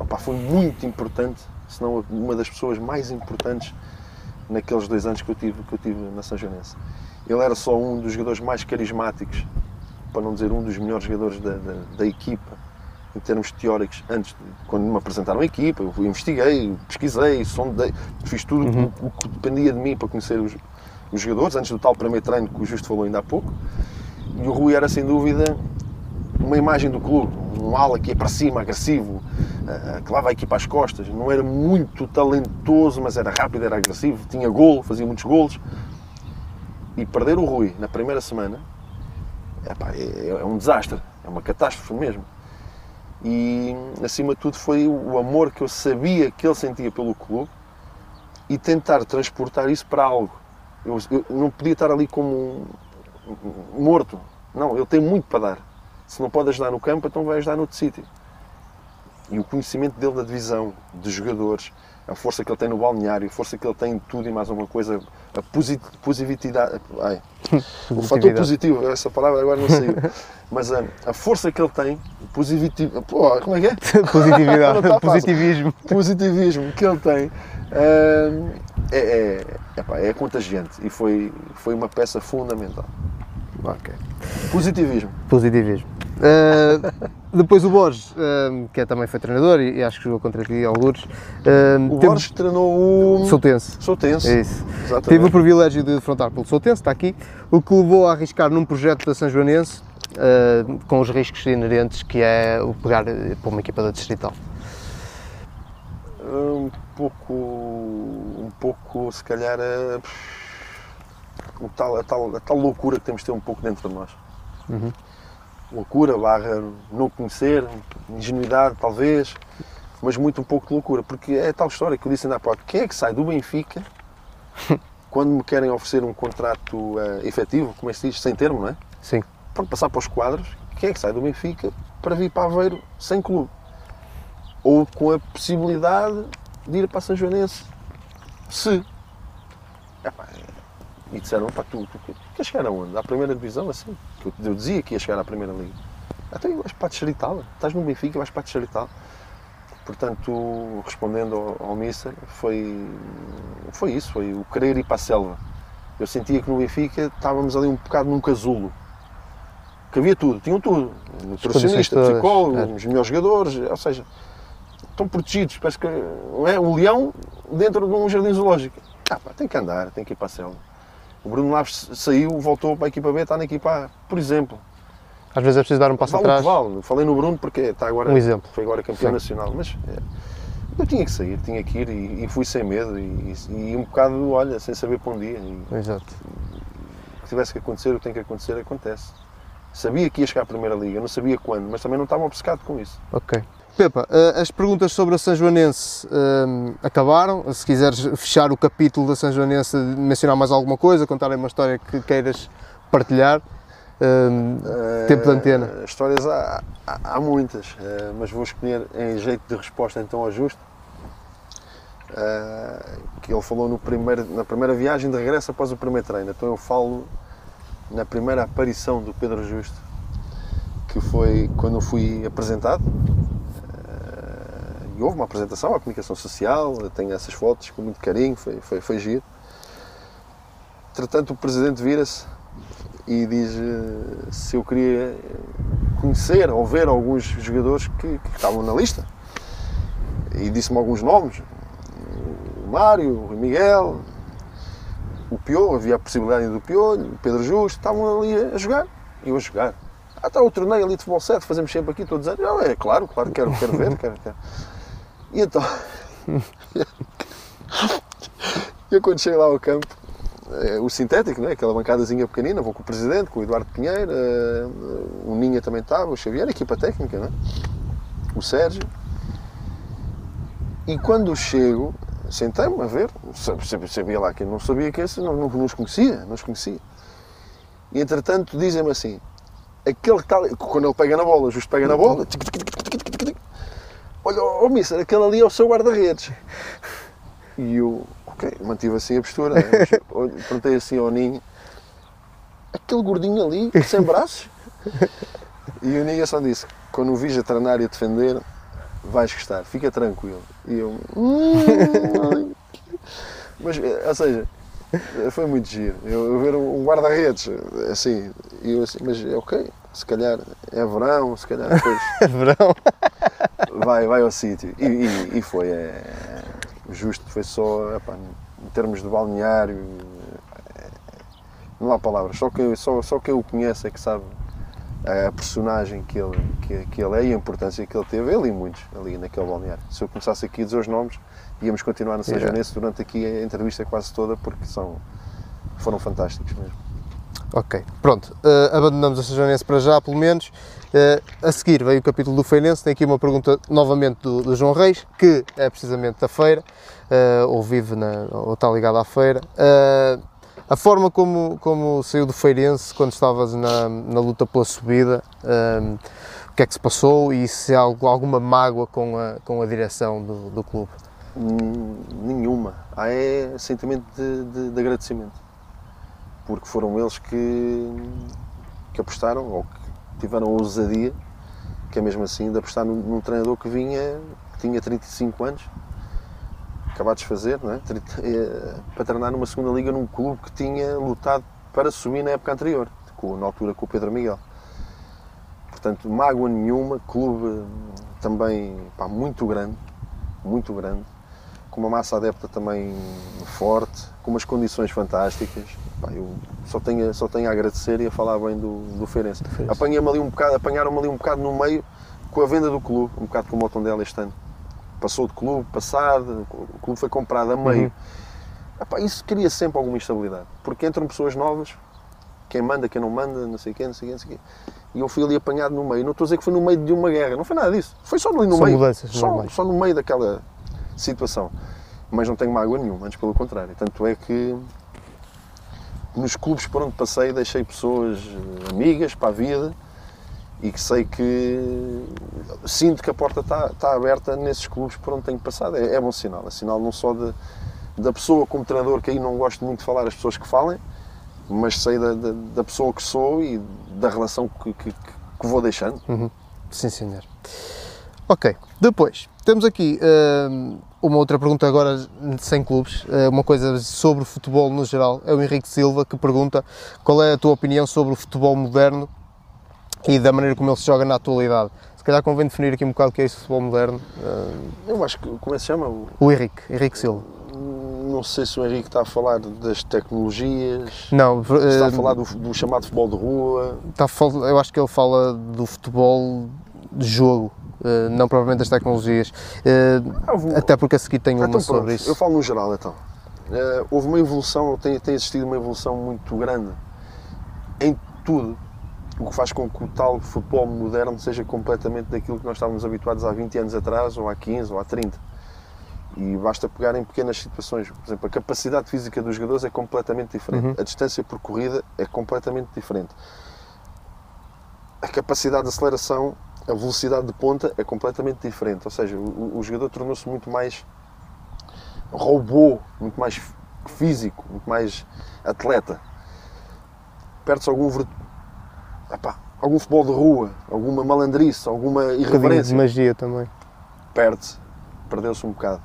opa, foi muito importante, se não uma das pessoas mais importantes naqueles dois anos que eu tive, que eu tive na São Joanense. Ele era só um dos jogadores mais carismáticos, para não dizer um dos melhores jogadores da, da, da equipa em termos teóricos, antes, quando me apresentaram a equipa, eu investiguei, pesquisei, sondei, fiz tudo uhum. o, que dependia de mim para conhecer os, os, jogadores, antes do tal primeiro treino que o Justo falou ainda há pouco. E o Rui era, sem dúvida, uma imagem do clube, um ala que ia para cima, agressivo, uh, que lava a equipa às costas. Não era muito talentoso, mas era rápido, era agressivo, tinha gol, fazia muitos golos. E perder o Rui na primeira semana epá, é, é um desastre, é uma catástrofe mesmo e acima de tudo foi o amor que eu sabia que ele sentia pelo clube e tentar transportar isso para algo. Eu, eu não podia estar ali como um, morto. Não, ele tem muito para dar. Se não pode ajudar no campo, então vai ajudar noutro sítio. E o conhecimento dele da divisão, dos jogadores, a força que ele tem no balneário, a força que ele tem em tudo e mais alguma coisa, a posit positividade. Ai, o fator positivo, essa palavra agora não saiu. Mas a, a força que ele tem, positivo. Pô, como é que é? Positividade, tá positivismo. Positivismo que ele tem é, é, é, é, contagiante e foi, foi uma peça fundamental. Ok. Positivismo. Positivismo. Uh, depois o Borges, uh, que é, também foi treinador e, e, acho que jogou contra aqui alguns. Uh, o teve... Borges treinou o Soutense. Soutense. É isso. Exatamente. Teve o privilégio de defrontar pelo Soutense, está aqui, o que levou a arriscar num projeto da São Joanense com os riscos inerentes que é o pegar para uma equipa da Distrital. Um pouco, um pouco, se calhar, a, a, tal, a, tal, a tal loucura que temos de ter um pouco dentro de nós. Uhum loucura, barra não conhecer, ingenuidade talvez, mas muito um pouco de loucura, porque é tal história que eu disse ainda há pouco, quem é que sai do Benfica quando me querem oferecer um contrato uh, efetivo, como é que se diz, sem termo, não é? Sim. Para passar para os quadros, quem é que sai do Benfica para vir para Aveiro sem clube? Ou com a possibilidade de ir para São Joanense, se. Epá, e disseram, pá, tu, tu, tu queres chegar aonde? À primeira divisão, assim? Eu, eu dizia que ia chegar à primeira liga. Até então, vais para a Distrital, estás no Benfica vais para a Distrital. Portanto, respondendo ao, ao Mister, foi, foi isso, foi o querer ir para a selva. Eu sentia que no Benfica estávamos ali um bocado num casulo. Que havia tudo, tinham tudo. Nutricionista, psicólogo, é. os melhores jogadores, ou seja, estão protegidos. Parece que é um leão dentro de um jardim zoológico. Ah, pá, tem que andar, tem que ir para a selva. O Bruno Laves saiu, voltou para a equipa B, está na equipa A, por exemplo. Às vezes é preciso dar um passo vale atrás. Vale. Falei no Bruno porque está agora, um exemplo. foi agora campeão Sim. nacional. Mas, é, Eu tinha que sair, tinha que ir e, e fui sem medo e, e, um bocado, olha, sem saber para um dia. E, Exato. O que tivesse que acontecer, o que tem que acontecer, acontece. Sabia que ia chegar à Primeira Liga, não sabia quando, mas também não estava obcecado com isso. Ok. Pepa, eh, as perguntas sobre a São Joanense um, acabaram. Se quiseres fechar o capítulo da São Joanense, mencionar mais alguma coisa, contar uma história que queiras partilhar, um, tempo de antena. Histórias há, há, há muitas, mas vou escolher em jeito de resposta então ao justo. Que ele falou no primeiro, na primeira viagem de regresso após o primeiro treino. Então eu falo na primeira aparição do Pedro Justo, que foi quando eu fui apresentado e houve uma apresentação à comunicação social, tenho essas fotos com muito carinho, foi, foi, foi giro. Entretanto, o presidente vira-se e diz uh, se eu queria conhecer ou ver alguns jogadores que, que estavam na lista. E disse-me alguns nomes: o Mário, o Miguel, o Piolho, havia a possibilidade do Piolho, o Pedro Justo, estavam ali a jogar. E eu a jogar. Ah, está o torneio ali de futebol 7, fazemos sempre aqui, estou a dizer, ah, é claro, claro, quero, quero ver, quero, quero. E então, eu quando cheguei lá ao campo, eh, o sintético, né? aquela bancadazinha pequenina, vou com o presidente, com o Eduardo Pinheiro, eh, o Ninha também estava, o Xavier, a equipa técnica, né? o Sérgio. E quando chego, sentei-me a ver, sabia lá que não sabia que esse não, não nos conhecia, não os conhecia. E entretanto dizem-me assim, aquele que está quando ele pega na bola, justo pega na bola, olha, oh, mister, aquele ali é o seu guarda-redes. E eu, ok, mantive assim a postura. Né? Perguntei assim ao Ninho, aquele gordinho ali, sem braços? E o Ninho só disse, quando o vires a treinar e a defender, vais gostar, fica tranquilo. E eu, hum, mas, ou seja, foi muito giro. Eu, eu ver um guarda-redes, assim, e eu assim, mas é ok, se calhar é verão, se calhar depois. É verão. vai, vai ao sítio. E, e, e, foi, é, justo, foi só, epá, em termos de balneário, é, não há palavras, só quem, só, só quem o conhece é que sabe a personagem que ele, que, que ele é e a importância que ele teve, ele e muitos, ali naquele balneário. Se eu começasse aqui a dizer os nomes, íamos continuar no São yeah. durante aqui a entrevista quase toda, porque são, foram fantásticos mesmo. Ok, pronto, uh, abandonamos a Sajonense para já, pelo menos. Uh, a seguir veio o capítulo do Feirense, tem aqui uma pergunta novamente do, do João Reis, que é precisamente da feira, uh, ou vive na, ou está ligado à feira. a forma como, como saiu do Feirense quando estavas na, na luta pela subida, o que é que se passou e se há alguma mágoa com a, com a direção do, do clube? Hum, nenhuma. Há é sentimento de, de, de agradecimento porque foram eles que, que apostaram, ou que tiveram a ousadia, que é mesmo assim, de apostar num, num treinador que vinha, que tinha 35 anos, acabado de fazer, não é? 30, é, para treinar numa segunda liga num clube que tinha lutado para subir na época anterior, com, na altura com o Pedro Miguel. Portanto, mágoa nenhuma, clube também pá, muito grande, muito grande, com uma massa adepta também forte, com umas condições fantásticas. Pá, eu só tenho, só tenho a agradecer e a falar bem do, do Feirense. Apanhei-me ali um bocado, apanharam-me ali um bocado no meio com a venda do clube, um bocado como o Tondela este ano. Passou de clube, passado, o clube foi comprado a meio. Uhum. Epá, isso cria sempre alguma instabilidade, porque entram pessoas novas, quem manda, quem não manda, não sei quem, não sei quem, não sei quem. E eu fui ali apanhado no meio. Não estou a dizer que foi no meio de uma guerra, não foi nada disso. Foi só ali no São meio. Mudanças, só, só no meio daquela situação. Mas não tenho mágoa nenhuma, antes pelo contrário. Tanto é que nos clubes por onde passei deixei pessoas eh, amigas para a vida e que sei que sinto que a porta está, está aberta nesses clubes por onde tenho passado. É, é bom sinal. É sinal não só de, da pessoa como treinador, que aí não gosto muito de falar as pessoas que falem, mas sei da, da, da pessoa que sou e da relação que, que, que vou deixando. Uhum. Sim, senhor. Ok, depois temos aqui uh, uma outra pergunta agora sem clubes, uh, uma coisa sobre o futebol no geral. É o Henrique Silva que pergunta qual é a tua opinião sobre o futebol moderno e da maneira como ele se joga na atualidade. Se calhar convém definir aqui um bocado o que é esse futebol moderno. Uh, Eu acho que, como é que se chama? O Henrique, Henrique Silva. Não sei se o Henrique está a falar das tecnologias. Não, está a falar do, do chamado futebol de rua. Está eu acho que ele fala do futebol de jogo não propriamente das tecnologias. Vou... Até porque a seguir tenho então, uma sobre isso. Eu falo no geral então. Uh, houve uma evolução, tem, tem existido uma evolução muito grande em tudo, o que faz com que o tal futebol moderno seja completamente daquilo que nós estávamos habituados há 20 anos atrás, ou há 15, ou há 30. E basta pegar em pequenas situações. Por exemplo, a capacidade física dos jogadores é completamente diferente. Uhum. A distância percorrida é completamente diferente. A capacidade de aceleração, a velocidade de ponta é completamente diferente. Ou seja, o, o jogador tornou-se muito mais robô, muito mais físico, muito mais atleta. Perde-se algum, epá, algum futebol de rua, alguma malandrice, alguma irreverência. Um magia também. Perde-se. Perdeu-se um bocado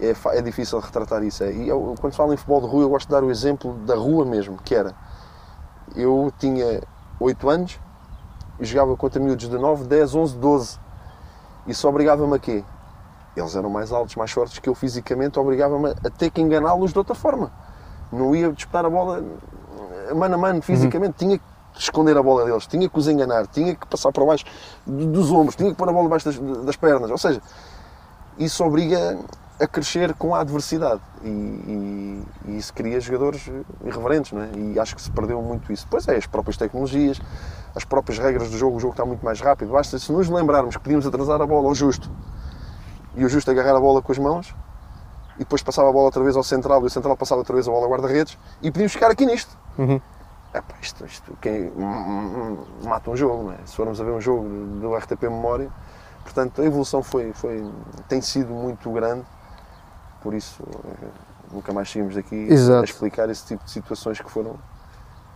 é, é difícil retratar isso. É. E eu, quando se fala em futebol de rua, eu gosto de dar o exemplo da rua mesmo, que era, eu tinha 8 anos e jogava contra miúdos de 9, 10, 11, 12. Isso obrigava-me a quê? Eles eram mais altos, mais fortes que eu fisicamente, obrigava-me a ter que enganá-los de outra forma. Não ia disputar a bola mano a mano, fisicamente. Uhum. Tinha que esconder a bola deles, tinha que os enganar, tinha que passar por baixo dos ombros, tinha que pôr a bola debaixo das, das pernas. Ou seja, isso obriga a crescer com a adversidade e, e, e, isso cria jogadores irreverentes, não é? E acho que se perdeu muito isso. Depois é as próprias tecnologias, as próprias regras do jogo, o jogo está muito mais rápido. Basta se nos lembrarmos que podíamos atrasar a bola ao justo e o justo agarrar a bola com as mãos e depois passava a bola outra vez ao central e o central passava outra vez a bola ao guarda-redes e podíamos ficar aqui nisto. Uhum. Epá, isto, isto quem, mata um jogo, não é? Se formos a ver um jogo do RTP Memória, portanto a evolução foi, foi, tem sido muito grande por isso eh, nunca mais saímos daqui Exato. a explicar esse tipo de situações que foram,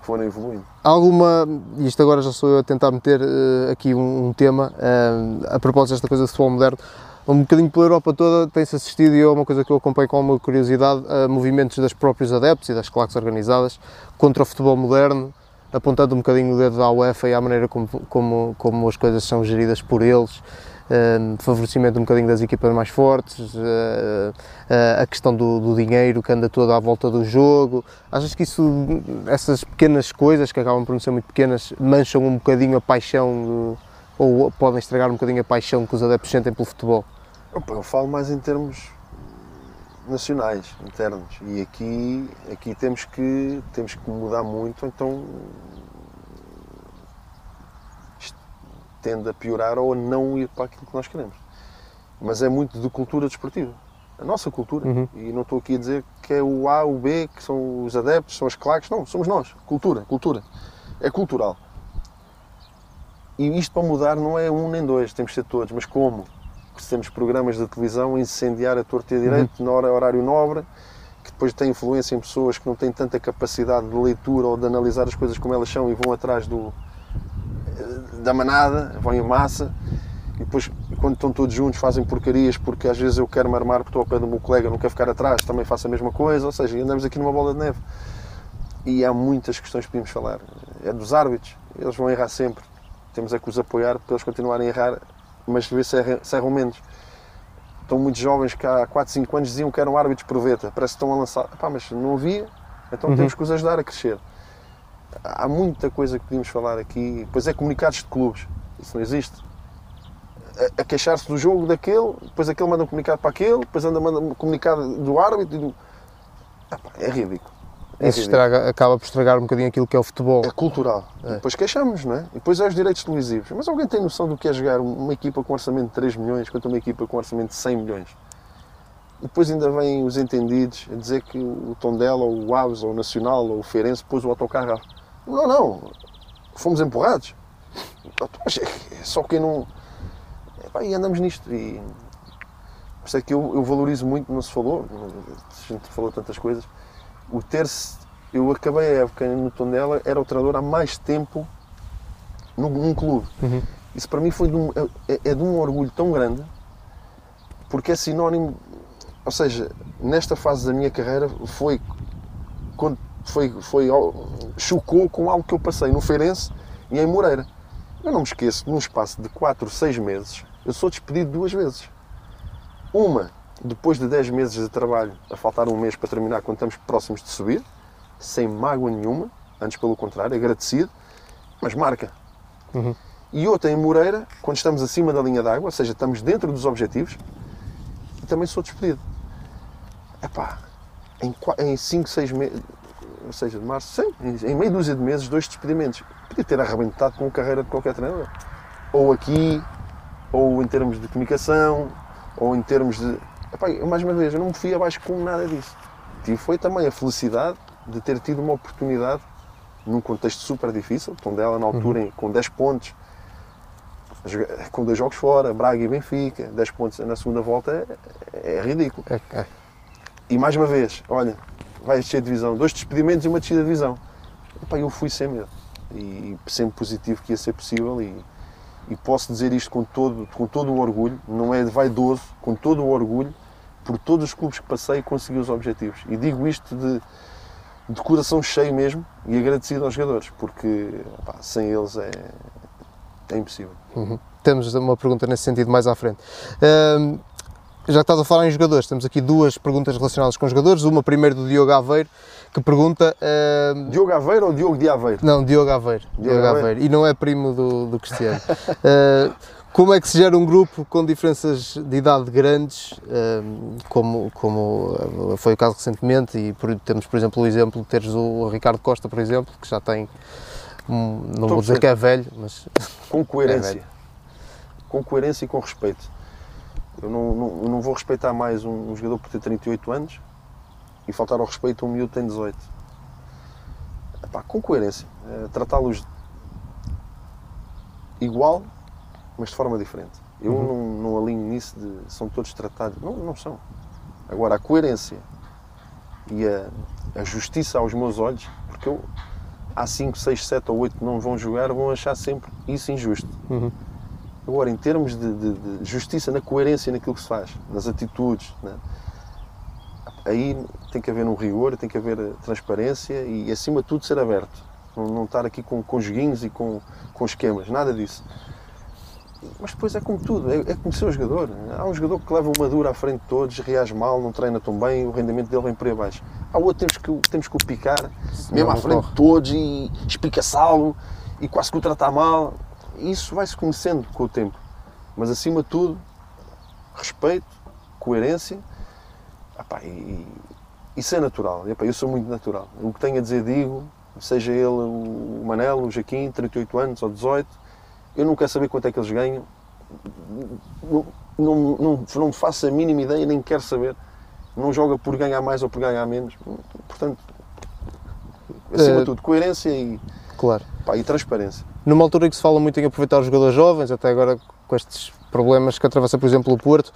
foram evoluindo. Alguma, isto agora já sou eu a tentar meter uh, aqui um, um tema, uh, a propósito desta coisa de futebol moderno, um bocadinho pela Europa toda tem-se assistido, e é uma coisa que eu acompanho com alguma curiosidade, a movimentos das próprios adeptos e das claques organizadas contra o futebol moderno, apontando um bocadinho o dedo à UEFA e à maneira como, como, como as coisas são geridas por eles uh, favorecimento um bocadinho das equipas mais fortes, uh, uh, a questão do, do, dinheiro que anda toda à volta do jogo. Achas que isso, essas pequenas coisas, que acabam por não ser muito pequenas, mancham um bocadinho a paixão, ou podem estragar um bocadinho a paixão que os adeptos sentem pelo futebol? Eu falo mais em termos nacionais, internos. E aqui, aqui temos, que, temos que mudar muito, então tende a piorar ou a não ir para aquilo que nós queremos. Mas é muito de cultura desportiva. A nossa cultura. Uhum. E não estou aqui a dizer que é o A, o B, que são os adeptos, são as claques. Não, somos nós. Cultura, cultura. É cultural. E isto para mudar não é um nem dois, temos que ser todos. Mas como? Porque temos programas de televisão a incendiar a torta e a direito uhum. na hora, horário nobre, que depois tem influência em pessoas que não têm tanta capacidade de leitura ou de analisar as coisas como elas são e vão atrás do, da manada, vão em massa, e depois, quando estão todos juntos, fazem porcarias porque às vezes eu quero me armar porque estou ao pé do meu colega, não quero ficar atrás, também faço a mesma coisa, ou seja, andamos aqui numa bola de neve. E há muitas questões que podíamos falar. É dos árbitros, eles vão errar sempre. Temos é que os apoiar para eles continuarem a errar, mas ver se, erram, se erram menos. Estão muitos jovens que há 4, 5 anos diziam que eram árbitros proveta, parece que estão a lançar. Pá, mas não havia, então uhum. temos que os ajudar a crescer há muita coisa que podíamos falar aqui. Pois é, comunicados de clubes. Isso não existe. A, a queixar-se do jogo daquele, depois aquele manda um comunicado para aquele, depois anda manda um comunicado do árbitro. Do... é ridículo. É Isso estraga, acaba por estragar um bocadinho aquilo que é o futebol. É cultural. É. Depois queixamos, não é? E depois é os direitos televisivos. Mas alguém tem noção do que é jogar uma equipa com orçamento de 3 milhões contra uma equipa com orçamento de 100 milhões? E depois ainda vêm os entendidos a dizer que o Tondela, ou o Aves, ou o Nacional, ou o Feirense pôs o autocarro não, não. Fomos empurrados. Mas é só quem não. E andamos nisto. E isso é que eu, eu valorizo muito, não se falou, a gente falou tantas coisas. O ter-se. Eu acabei a época no Tondela, era o treinador há mais tempo num, num clube. Uhum. Isso para mim foi de um, é, é de um orgulho tão grande, porque é sinónimo. Ou seja, nesta fase da minha carreira foi quando foi, foi, chocou com algo que eu passei no Feirense e em Moreira. Eu não me esqueço, num espaço de 4, 6 meses, eu sou despedido duas vezes. Uma, depois de 10 meses de trabalho, a faltar um mês para terminar, quando estamos próximos de subir, sem mágoa nenhuma, antes pelo contrário, agradecido, mas marca. Uhum. E outra em Moreira, quando estamos acima da linha d'água, ou seja, estamos dentro dos objetivos, e também sou despedido. Epá, em 5, 6 meses, ou seja, de março, sim, em meio dúzia de meses, dois despedimentos. Podia ter arrebentado com a carreira de qualquer treinador. Ou aqui, ou em termos de comunicação, ou em termos de. Epá, mais uma vez, eu não me fui abaixo com nada disso. Tive foi também a felicidade de ter tido uma oportunidade num contexto super difícil, dela na altura uhum. com 10 pontos, com dois jogos fora, Braga e Benfica, 10 pontos na segunda volta é, é ridículo. É, é. E mais uma vez, olha, vai descer de divisão, dois despedimentos e uma descida de divisão. Epá, eu fui sem medo e sempre positivo que ia ser possível e, e posso dizer isto com todo, com todo o orgulho, não é vaidoso, com todo o orgulho, por todos os clubes que passei consegui os objetivos. E digo isto de, de coração cheio mesmo e agradecido aos jogadores, porque sem eles é, é impossível. Uhum. Temos uma pergunta nesse sentido mais à frente. Um, já que estás a falar em jogadores, temos aqui duas perguntas relacionadas com jogadores. Uma primeiro do Diogo Aveiro, que pergunta. Uh... Diogo Aveiro ou Diogo de Aveiro? Não, Diogo Aveiro. Diogo, Diogo Aveiro. Aveiro. E não é primo do, do Cristiano. uh, como é que se gera um grupo com diferenças de idade grandes, uh, como, como foi o caso recentemente? E por, temos, por exemplo, o exemplo de teres o Ricardo Costa, por exemplo, que já tem. Um, não Estou vou dizer que é velho, mas. Com coerência. É com coerência e com respeito eu não, não, eu não vou respeitar mais um, um, jogador por ter 38 anos e faltar ao respeito a um miúdo que tem 18. Epá, com coerência. É, Tratá-los igual, mas de forma diferente. Eu uhum. não, não alinho nisso de são todos tratados. Não, não são. Agora, a coerência e a, a justiça aos meus olhos, porque eu, há 5, 6, 7 ou 8 que não vão jogar, vão achar sempre isso injusto. Uhum. Agora, em termos de, de, de, justiça na coerência naquilo que se faz, nas atitudes, né? aí tem que haver um rigor, tem que haver eh, transparência e, acima de tudo, ser aberto. Não, não estar aqui com, com joguinhos e com, com esquemas, nada disso. Mas depois é como tudo, é, é como ser o jogador. Há um jogador que leva uma dura à frente de todos, reage mal, não treina tão bem, o rendimento dele vem por aí abaixo. Há outro temos que, temos que o picar, mesmo à frente de todos, e espicaçá-lo, e quase que o tratar mal isso vai-se conhecendo com o tempo. Mas acima de tudo, respeito, coerência epá, e, e ser natural. Epá, eu sou muito natural. O que tenho a dizer, digo, seja ele o Manel, o Jaquim, 38 anos ou 18, eu não quero saber quanto é que eles ganham. Não, não, não, não faço a mínima ideia, nem quero saber. Não joga por ganhar mais ou por ganhar menos. Portanto, acima de uh, tudo, coerência e, claro. Pá, e transparência numa altura em que se fala muito em aproveitar os jogadores jovens, até agora com estes problemas que atravessa, por exemplo, o Porto,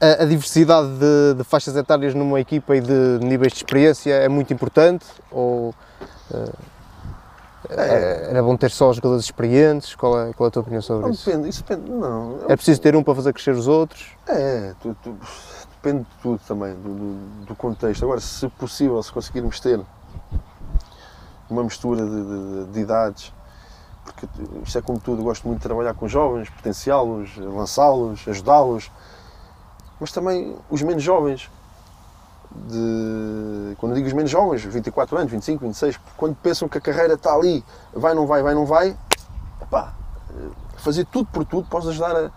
a, a diversidade de, de, faixas etárias numa equipa e de níveis de experiência é muito importante? Ou uh, é, era bom ter só jogadores experientes? Qual é, qual é a tua opinião sobre não, isso? Depende, isso depende, não. É preciso ter um para fazer crescer os outros? É, tu, tu, depende de tudo também, do, do, do, contexto. Agora, se possível, se conseguirmos ter uma mistura de, de idades, porque isto é como tudo, gosto muito de trabalhar com jovens, potenciá-los, lançá-los, ajudá-los, mas também os menos jovens. De, quando digo os menos jovens, 24 anos, 25, 26, quando pensam que a carreira está ali, vai, não vai, vai, não vai, pá, fazer tudo por tudo, podes ajudar a.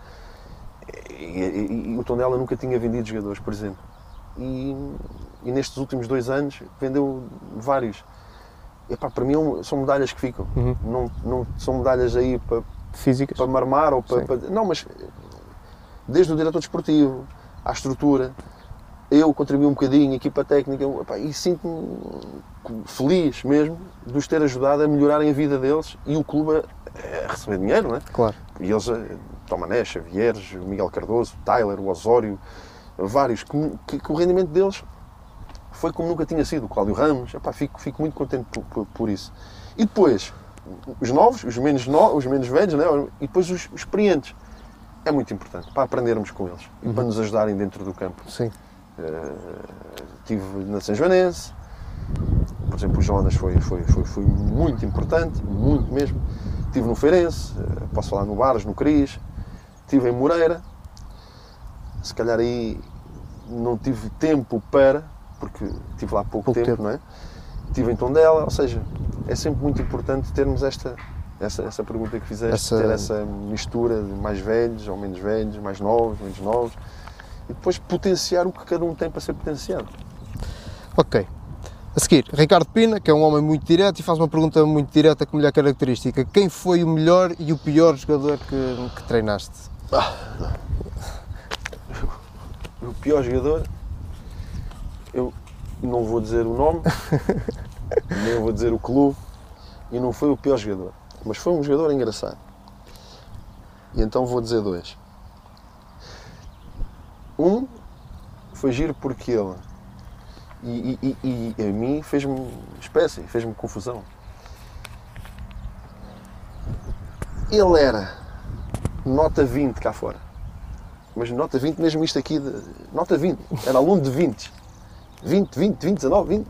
E, e, e o Tondela nunca tinha vendido jogadores, por exemplo. E, e nestes últimos dois anos vendeu vários epá, para mim são medalhas que ficam. Uhum. Não, não são medalhas aí para, Físicas. para marmar ou para, para, Não, mas desde o diretor desportivo à estrutura, eu contribuí um bocadinho, a equipa técnica, epá, e sinto-me feliz mesmo de os ter ajudado a melhorarem a vida deles e o clube a, a receber dinheiro, não é? Claro. E eles, eh, Tomané, Xavieres, Miguel Cardoso, Tyler, o Osório, vários, que, que, que o rendimento deles foi como nunca tinha sido. O Cláudio Ramos, epá, fico, fico muito contente por, por, por, isso. E depois, os novos, os menos, no, os menos velhos, né? e depois os, os experientes. É muito importante para aprendermos com eles e para uhum. nos ajudarem dentro do campo. Sim. Uh, tive na São Joanense, por exemplo, o Jonas foi, foi, foi, foi muito importante, muito mesmo. Estive no Feirense, uh, posso falar no Bares, no Cris, estive em Moreira. Se calhar aí não tive tempo para, porque estive lá pouco, pouco tempo, tempo, não é? Estive em Tondela, ou seja, é sempre muito importante termos esta, Essa, essa pergunta que fizeste, Essa- ter essa mistura de mais velhos ou menos velhos, mais novos, menos novos, e depois potenciar o que cada um tem para ser potenciado. Ok. A seguir, Ricardo Pina, que é um homem muito direto e faz uma pergunta muito direta com mulher característica. Quem foi o melhor e o pior jogador que, que treinaste? O pior jogador, eu não vou dizer o nome, nem vou dizer o clube, e não foi o pior jogador, mas foi um jogador engraçado. E então vou dizer dois. Um foi giro porque ele, e, e- e- e a mim fez-me espécie, fez-me confusão. Ele era nota 20 cá fora mas nota 20 mesmo isto aqui, de, nota 20, era aluno de 20, 20, 20, 20, 19, 20,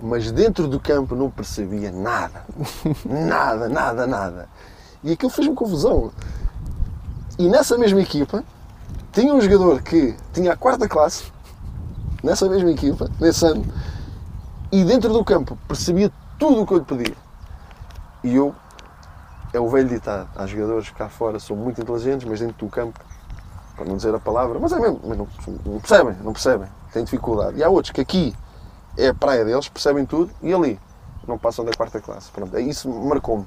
mas dentro do campo não percebia nada, nada, nada, nada, e aquilo fez-me confusão. E nessa mesma equipa, tinha um jogador que tinha a quarta classe, nessa mesma equipa, nesse ano, e dentro do campo percebia tudo o que eu lhe pedia. E eu, é o velho ditado, há jogadores cá fora são muito inteligentes, mas dentro do campo para não dizer a palavra, mas é mesmo, mas não, não percebem, não percebem, têm dificuldade. E há outros que aqui é a praia deles, percebem tudo, e ali não passam da quarta classe. Pronto, é isso marcou-me.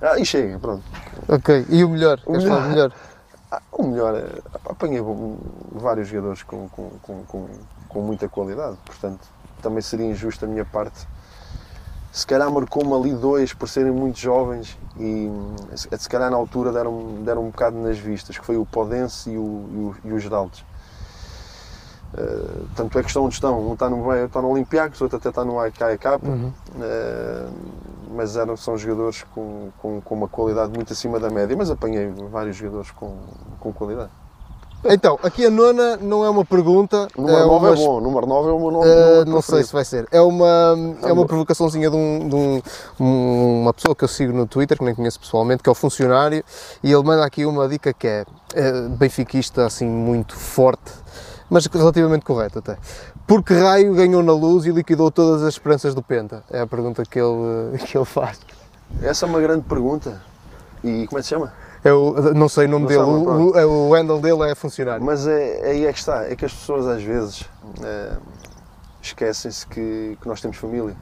Ah, e chega, pronto. Ok. E o melhor? O melhor? Ah, O melhor é, apanhei vários jogadores com, com, com, com, muita qualidade, portanto, também seria injusto da minha parte. Se calhar marcou-me ali dois por serem muito jovens e se se calhar na altura deram, deram um bocado nas vistas, que foi o Podense e o, e o, e o Geraldes. Uh, tanto é que estão onde estão, um está no, está no Olympiacos, outro até está no AKK, Uhum. uh, mas eram, são jogadores com, com, com uma qualidade muito acima da média, mas apanhei vários jogadores com, com qualidade. Então, aqui a nona não é uma pergunta. Número 9 uma é bom, número 9 é o meu nome. Uh, não sei se vai ser. É uma, é uma provocaçãozinha de, um, de um- um- uma pessoa que eu sigo no Twitter, que nem conheço pessoalmente, que é o funcionário, e ele manda aqui uma dica que é, é benfiquista, assim, muito forte, mas relativamente correta até. Por que raio ganhou na luz e liquidou todas as esperanças do Penta? É a pergunta que ele, que ele faz. Essa é uma grande pergunta. E como é que se chama? Eu não sei o nome Não dele, sabe, o, é o handle dele é funcionário. Mas é, aí é que está, é que as pessoas às vezes eh, esquecem-se que, que nós temos família.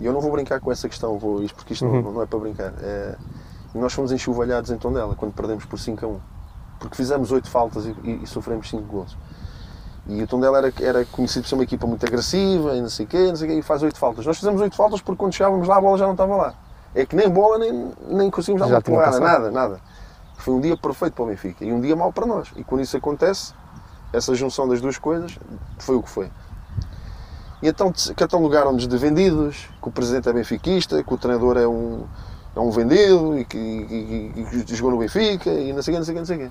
E eu não vou brincar com essa questão, vou, isto porque isto não, não é para brincar. É, nós fomos enxovalhados em Tondela quando perdemos por 5 a 1. Porque fizemos 8 faltas e, e, e sofremos 5 gols. E o Tondela era, era conhecido por ser uma equipa muito agressiva e não sei o quê, não sei quê, e faz 8 faltas. Nós fizemos 8 faltas porque quando chegávamos lá a bola já não estava lá. É que nem bola nem, nem conseguimos dar Já uma porrada, nada, nada. Foi um dia perfeito para o Benfica e um dia mau para nós. E quando isso acontece, essa junção das duas coisas foi o que foi. E então catalogaram-nos de vendidos, que o presidente é benfiquista, que o treinador é um, é um vendido e que, e- e- e que jogou no Benfica e não sei o quê, não sei o quê, não sei o quê.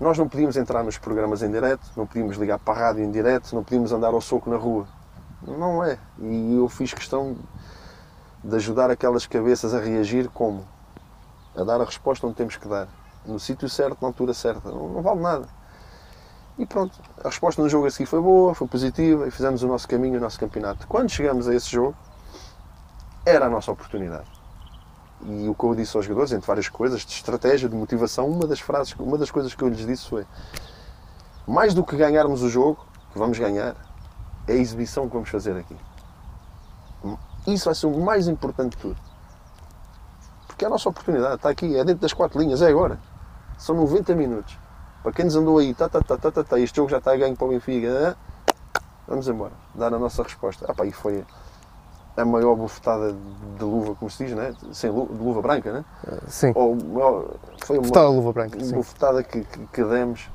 Nós não podíamos entrar nos programas em direto, não podíamos ligar para a rádio em direto, não podíamos andar ao soco na rua. Não é. E eu fiz questão de ajudar aquelas cabeças a reagir como? A dar a resposta onde temos que dar. No sítio certo, na altura certa. Não, não vale nada. E pronto, a resposta no jogo a seguir foi boa, foi positiva e fizemos o nosso caminho, o nosso campeonato. Quando chegamos a esse jogo, era a nossa oportunidade. E o que eu disse aos jogadores, entre várias coisas, de estratégia, de motivação, uma das frases, uma das coisas que eu lhes disse foi mais do que ganharmos o jogo, que vamos ganhar, é a exibição que vamos fazer aqui. Isso vai ser o mais importante de tudo. Porque é a nossa oportunidade, está aqui, é dentro das quatro linhas, é agora. São 90 minutos. Para quem nos andou aí, tá, tá, tá, tá, tá, tá, este jogo já está ganho para o Benfica, vamos embora, dar a nossa resposta. Ah, pá, e foi a maior bufetada de luva, como se diz, né? Sem luva, de luva branca, né? Sim. Ou, ou- foi uma a luva branca. Bufetada que, que, que demos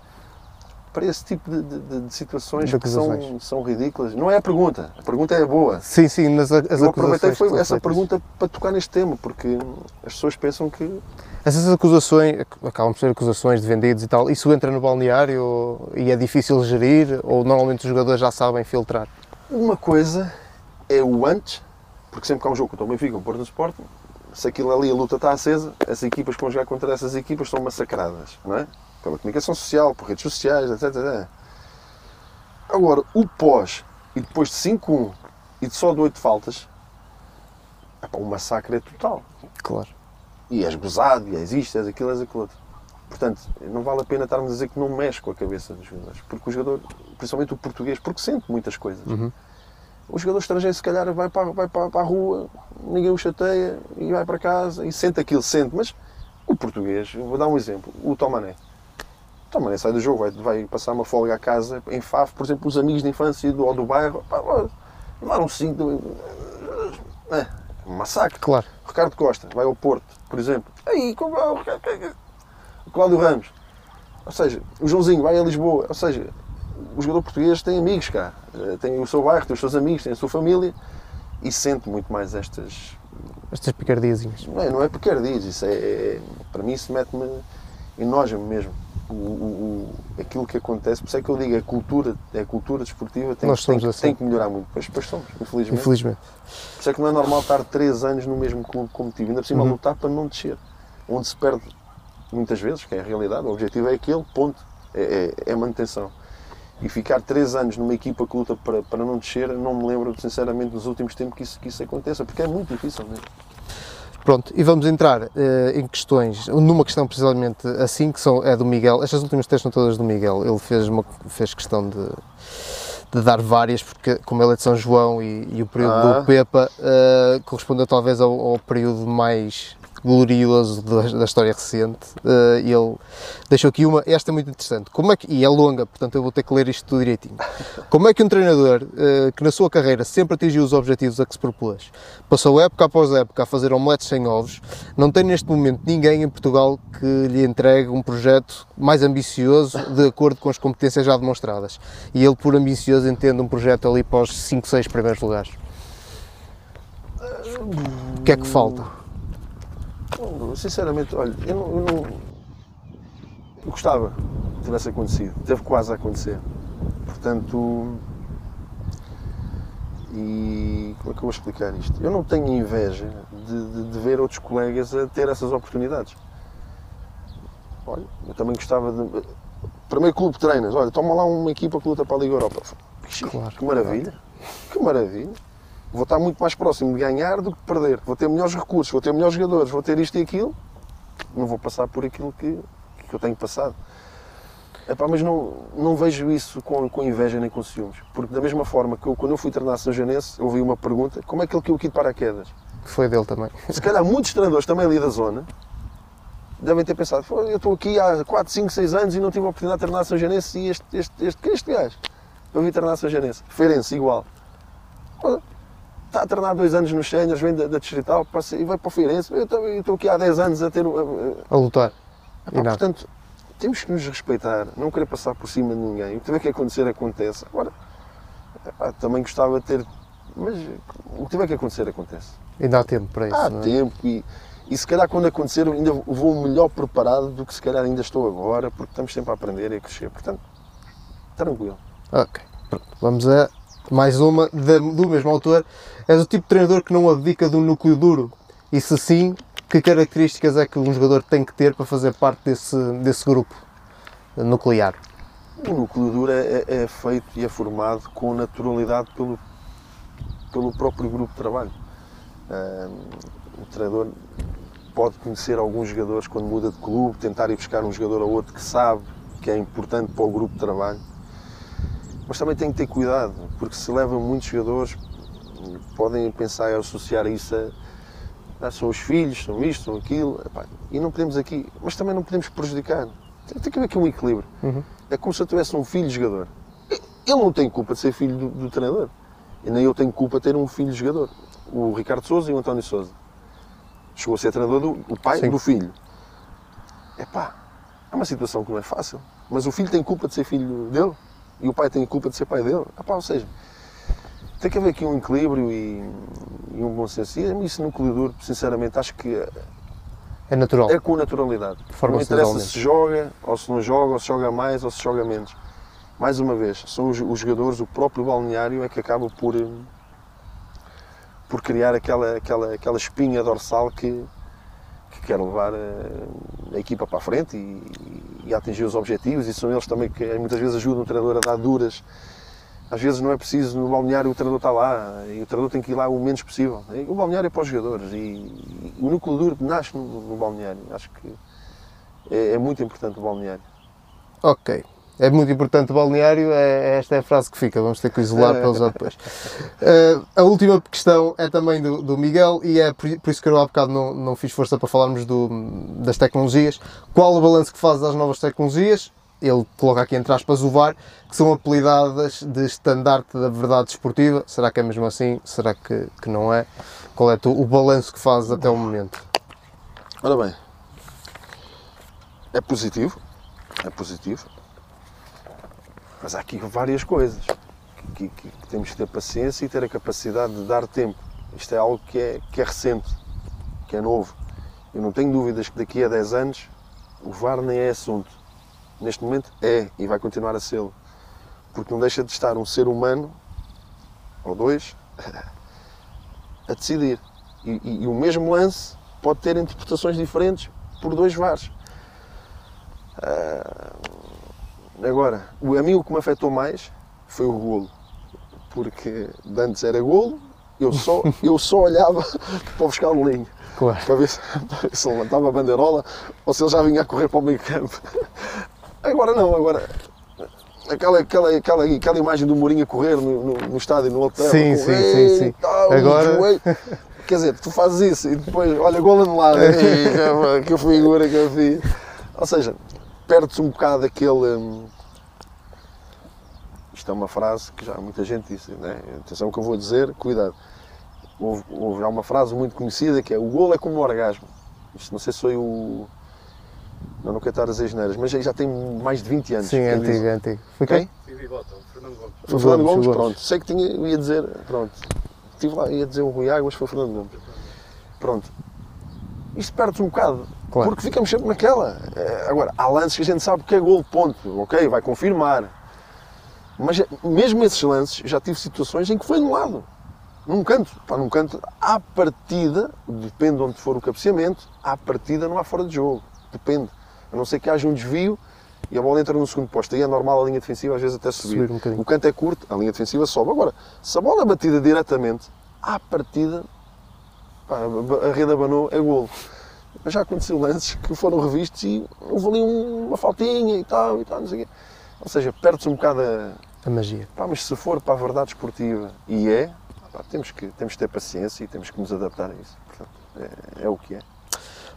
para esse tipo de, de- de situações De que são, são ridículas. Não é a pergunta, a pergunta é boa. Sim, sim, mas a- as Eu aproveitei foi essa pergunta para tocar neste tema, porque as pessoas pensam que Essas acusações, acabam por ser acusações de vendidos e tal, isso entra no balneário e é difícil gerir ou normalmente os jogadores já sabem filtrar? uma coisa é o antes, porque sempre que há um jogo contra o Benfica, o Porto do Sporting, se aquilo ali a luta está acesa, as equipas que vão jogar contra essas equipas são massacradas, não é? Pela comunicação social, por redes sociais, etc. etc. Agora, o pós, e depois de 5-1 e de só de 8 faltas, epá, o massacre é total. Claro. E és gozado, e és isto, és aquilo, és aquilo outro. Portanto, não vale a pena estarmos a dizer que não mexe com a cabeça dos jogadores. Porque o jogador, principalmente o português, porque sente muitas coisas. Uhum. O jogador estrangeiro, se calhar, vai para, vai para, para a rua, ninguém o chateia e vai para casa e sente aquilo, sente. Mas o português, vou dar um exemplo, o Tomané. O Tomané sai do jogo, vai, vai passar uma folga à casa, em Faf, por exemplo, os amigos de infância do, ou do bairro, pá, ó, levar um cinto. É, um massacre. Claro. Ricardo Costa vai ao Porto, por exemplo. Aí, como o o Cláudio Ramos. Ou seja, o Joãozinho vai a Lisboa. Ou seja, o jogador português tem amigos cá. Eh, Tem o seu bairro, tem os seus amigos, tem a sua família e sente muito mais estas. Estas picardiazinhas. Não é, não é picardias, isso é, é- Para mim, isso mete-me em nojo mesmo. O, o- o- aquilo que acontece, por isso é que eu digo, a cultura, a cultura desportiva tem, Nós tem, somos assim. tem que melhorar muito. Pois, pois somos, infelizmente. Infelizmente. Por isso é que não é normal estar 3 anos no mesmo clube como tive, ainda por cima a Uhum. lutar para não descer. Onde se perde muitas vezes, que é a realidade, o objetivo é aquele, ponto, é, é, é a manutenção. E ficar 3 anos numa equipa que luta para, para não descer, não me lembro sinceramente nos últimos tempos que isso, que isso aconteça, porque é muito difícil mesmo. Pronto, e vamos entrar eh, em questões, numa questão precisamente assim, que são, é do Miguel. Estas últimas três são todas do Miguel. Ele fez, uma, fez questão de, de dar várias, porque como ele é de São João e, e o período Ah. do Pepa eh, correspondeu talvez ao, ao período mais glorioso da, da história recente. E ele deixou aqui uma, esta é muito interessante. Como é que, e é longa, portanto eu vou ter que ler isto tudo direitinho. Como é que um treinador eh, que na sua carreira sempre atingiu os objetivos a que se propôs, passou época após época a fazer omeletes sem ovos, não tem neste momento ninguém em Portugal que lhe entregue um projeto mais ambicioso de acordo com as competências já demonstradas. E ele, por ambicioso, entende um projeto ali para os 5, 6 primeiros lugares. O que é que falta? Não, Sinceramente, olha, eu não, eu não- eu gostava que tivesse acontecido, teve quase a acontecer. Portanto, e como é que eu vou explicar isto? Eu não tenho inveja de, de- de ver outros colegas a ter essas oportunidades. Olha, eu também gostava de. Primeiro clube de treinas, olha, toma lá uma equipa que luta para a Liga Europa. Ixi, Claro. que maravilha, que maravilha. Vou estar muito mais próximo de ganhar do que de perder. Vou ter melhores recursos, vou ter melhores jogadores, vou ter isto e aquilo. Não vou passar por aquilo que, que eu tenho passado. Epá, mas não, não vejo isso com, com inveja nem com ciúmes. Porque da mesma forma que eu, quando eu fui treinar São Janense, ouvi uma pergunta, como é que ele caiu aqui de paraquedas? Foi dele também. Se calhar muitos treinadores também ali da zona devem ter pensado, "Pô, eu estou aqui há 4, 5, 6 anos e não tive a oportunidade de treinar São Janense e este, este, este, que é este gajo? Eu vi treinar São Janense. Feirense, igual. Está a treinar dois anos nos Séniores, vem da, da Distrital passa- e vai para o Feirense. Eu estou- aqui há 10 anos a ter... a- lutar. E portanto, temos que nos respeitar, não querer passar por cima de ninguém. O que tiver que acontecer, acontece. Agora, também gostava de ter. Mas o que tiver que acontecer, acontece. Ainda há tempo para isso, Há é? tempo e, e se calhar quando acontecer, ainda vou melhor preparado do que se calhar ainda estou agora, porque estamos sempre a aprender e a crescer. Portanto, tranquilo. Ok, pronto. Vamos a mais uma do mesmo autor. És o tipo de treinador que não abdica do núcleo duro? E se sim, que características é que um jogador tem que ter para fazer parte desse, desse grupo nuclear? O núcleo duro é, é feito e é formado com naturalidade pelo, pelo próprio grupo de trabalho. O treinador pode conhecer alguns jogadores quando muda de clube, tentar ir buscar um jogador ou outro que sabe que é importante para o grupo de trabalho. Mas também tem que ter cuidado, porque se levam muitos jogadores, podem pensar em associar isso a ah, são os filhos, são isto, são aquilo, epá, e não podemos aqui, mas também não podemos prejudicar. Tem, tem que haver aqui um equilíbrio. Uhum. É como se eu tivesse um filho jogador. Ele não tem culpa de ser filho do, do treinador. E nem eu tenho culpa de ter um filho jogador. O Ricardo Souza e o António Souza. Chegou a ser treinador do o pai Sim. do filho. Epá, é uma situação que não é fácil. Mas o filho tem culpa de ser filho dele e o pai tem culpa de ser pai dele. Epá, ou seja, tem que haver aqui um equilíbrio e, e um bom senso. E isso no duro, sinceramente, acho que É natural. é com naturalidade. Não interessa se joga, ou se não joga, ou se joga mais, ou se joga menos. Mais uma vez, são os, os jogadores, o próprio balneário é que acaba por, por criar aquela, aquela, aquela espinha dorsal que, que quer levar a, a equipa para a frente e, e atingir os objetivos. E são eles também que muitas vezes ajudam o treinador a dar duras Às vezes não é preciso no balneário o treinador está lá e o treinador tem que ir lá o menos possível. O balneário é para os jogadores e, e o núcleo duro nasce no, no balneário. Acho que é, é, muito importante o balneário. Ok. É muito importante o balneário, é, esta é a frase que fica, vamos ter que isolar para usar depois. Uh, a última questão é também do, do Miguel e é por, isso que eu há bocado não, não fiz força para falarmos do, das tecnologias. Qual o balanço que fazes das novas tecnologias? Ele coloca aqui entre aspas o VAR, que são apelidadas de estandarte da verdade esportiva. Será que é mesmo assim? Será que, que não é? Qual é tu, o balanço que fazes até o momento? Ora bem, é positivo, é positivo, mas há aqui várias coisas que, que, que, temos que ter paciência e ter a capacidade de dar tempo. Isto é algo que é, que é recente, que é novo. Eu não tenho dúvidas que daqui a 10 anos o VAR nem é assunto. Neste momento é e vai continuar a ser. Porque não deixa de estar um ser humano, ou dois, a decidir. E, e, e o mesmo lance pode ter interpretações diferentes por dois VARs. Uh, agora, a mim o que me afetou mais foi o golo. Porque antes era golo, eu só, eu só olhava para o fiscal de linha. Claro. Para ver se, se levantava a bandeirola ou se ele já vinha a correr para o meio campo. Agora não, agora aquela, aquela, aquela, aquela imagem do Mourinho a correr no, no, no estádio, no hotel. Sim, sim, sim, sim. Tal, agora... Quer dizer, tu fazes isso e depois, olha, gol anulado, que figura que eu fiz. Ou seja, perde-se um bocado aquele. Hum, isto é uma frase que já muita gente disse, né? atenção que eu vou dizer, cuidado. Houve, houve já uma frase muito conhecida que é o golo é como um orgasmo. Isto não sei se foi o. Não, não quero estar a dizer geneiras, mas já tem mais de 20 anos. Sim, é antigo, é antigo. Foi quem? Fernando Gomes. Foi Fernando Gomes, pronto. Sei que tinha, ia dizer, pronto. Estive lá, ia dizer o Rui Águas, foi Fernando Gomes. Pronto. Isto perde-se um bocado. Claro. Porque ficamos sempre naquela. Eh, agora, há lances que a gente sabe que é gol, ponto. Ok, vai confirmar. Mas mesmo esses lances, já tive situações em que foi anulado. Num canto, pá, num canto, à partida, depende de onde for o cabeceamento, à partida não há fora de jogo. Depende. A não ser que haja um desvio e a bola entra no segundo posto. Aí é normal a linha defensiva às vezes até subir. subir um o canto é curto, a linha defensiva sobe. Agora, se a bola é batida diretamente, à partida, pá, a rede abanou, é golo. Mas já aconteceu lances que foram revistos e houve ali uma faltinha e tal, e tal, não sei o quê. Ou seja, perde-se um bocado a, a magia. Pá, mas se for para a verdade esportiva, e é, pá, temos, que, temos que ter paciência e temos que nos adaptar a isso. Portanto, é, é o que é.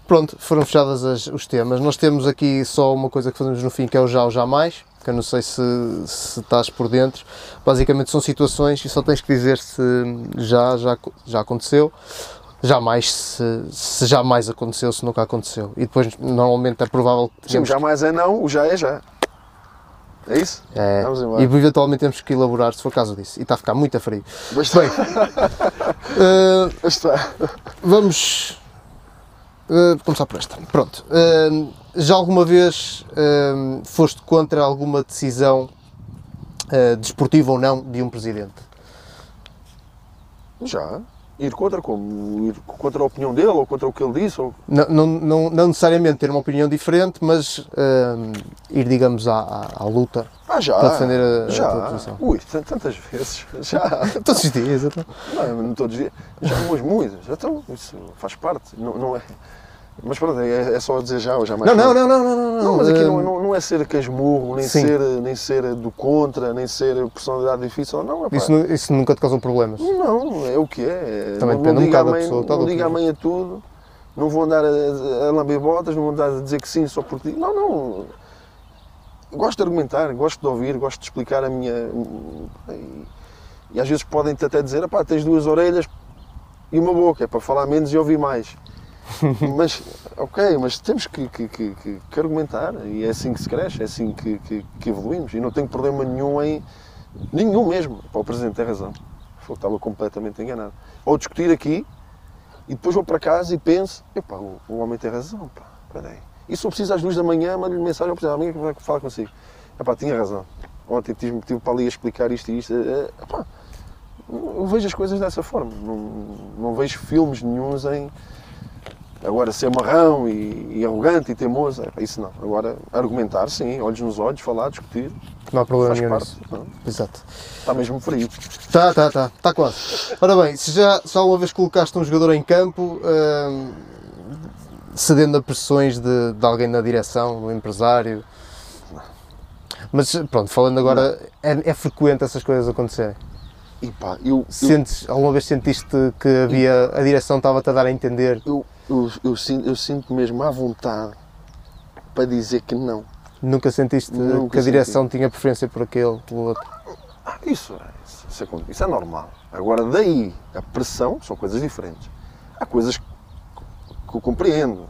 Pronto, foram fechadas as, os temas. Nós temos aqui só uma coisa que fazemos no fim, que é o já ou jamais, que eu não sei se, se estás por dentro. Basicamente são situações e só tens que dizer se já, já, já aconteceu jamais se, se jamais aconteceu, se nunca aconteceu. E depois normalmente é provável que Sim, jamais é não, o já é já. É isso? É. Vamos embora. E eventualmente temos que elaborar se for caso disso. E está a ficar muito a frio. Mas Bem, uh, está. vamos uh, começar por esta. Pronto. Uh, já alguma vez uh, foste contra alguma decisão desportiva ou não de um presidente? Já. Ir contra como? Ir contra a opinião dele ou contra o que ele disse? Ou... Não, não, não, não necessariamente ter uma opinião diferente, mas uh, ir, digamos, à, à, à, luta ah, já, para defender a, já. a posição. Ui, tantas vezes. Já. todos os dias, então. Não, não todos os dias. Já umas muitas. Então, isso faz parte. Não, não é. Mas pronto, é, é só dizer já ou jamais. Não, não, não, não, não, não. mas aqui não, não, não é ser casmurro, nem ser, nem ser do contra, nem ser personalidade difícil. Não, é isso, isso nunca te causou problemas? Não, é o que é. Também não, depende um bocado da pessoa. Não diga a mãe a tudo, não vou andar a, a lamber botas, não vou andar a dizer que sim só por ti. Não, não. Gosto de argumentar, gosto de ouvir, gosto de explicar a minha. E, e às vezes podem-te até dizer: pá, tens duas orelhas e uma boca, é para falar menos e ouvir mais. mas, ok, mas temos que, que, que, que, argumentar e é assim que se cresce, é assim que, que, evoluímos e não tenho problema nenhum em. nenhum mesmo. Pá, o Presidente tem razão. Eu estava completamente enganado. Ou discutir aqui e depois vou para casa e penso: epá, o, o homem tem razão, pá, peraí. E se eu preciso às duas da manhã, mando-lhe mensagem ao Presidente, amanhã que vai falar consigo. Epá, tinha razão. Ontem tive, tive para ali a explicar isto e isto. Epá, eu vejo as coisas dessa forma. Não, não vejo filmes nenhums em Agora, ser marrão e, e arrogante e teimoso, é, isso não. Agora, argumentar, sim, olhos nos olhos, falar, discutir. Não há problema nenhum parte. não? Exato. Está mesmo frio. Tá, tá, tá. Está quase. Ora bem, se já, já uma vez colocaste um jogador em campo, hum, cedendo a pressões de, de alguém na direção, do empresário. Mas pronto, falando agora, é, é frequente essas coisas acontecerem. E pá, eu, eu, Sentes, alguma vez sentiste que havia, a direção estava-te a dar a entender? eu, eu, eu, sinto, eu sinto mesmo à vontade para dizer que não. Nunca sentiste Nunca que a direção tinha preferência por aquele, pelo outro? Ah, isso, é- isso, isso, é, isso é normal. Agora, daí a pressão são coisas diferentes. Há coisas que que eu compreendo.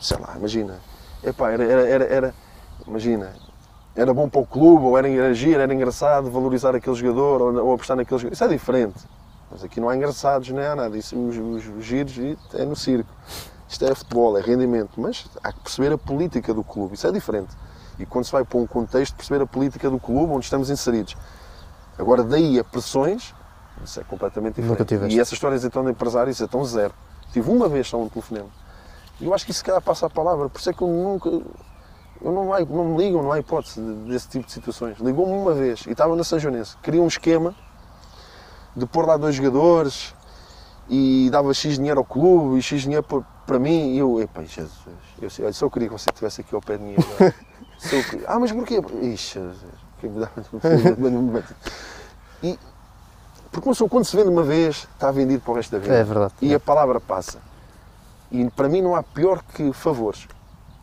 Sei lá, imagina. Epá, era, era, era, era- imagina, era bom para o clube, ou era agir, era engraçado valorizar aquele jogador, ou, ou apostar naquele jogador. Isso é diferente. Mas aqui não há engraçados, nem há nada. Isso, os, os, os giros é no circo. Isto é futebol, é rendimento. Mas há que perceber a política do clube. Isso é diferente. E quando se vai para um contexto, perceber a política do clube onde estamos inseridos. Agora, daí a pressões, isso é completamente diferente. E essas histórias então de empresário, isso é tão zero. Tive uma vez só um telefonema. E eu acho que isso se calhar passa a palavra. Por isso é que eu nunca. Eu não, não me ligam, não há hipótese de- desse tipo de situações. Ligou-me uma vez e estava na São Joanense. Queria um esquema de pôr lá dois jogadores e dava X dinheiro ao clube e X dinheiro para, mim. E eu, epá, Jesus, eu, olha, só queria que você estivesse aqui ao pé de mim agora. Ah, mas porquê? Ixi, dá- E, porque uma pessoa, quando se vende uma vez, está vendido para o resto da vida. É verdade. E a palavra passa. E para mim não há pior que favores.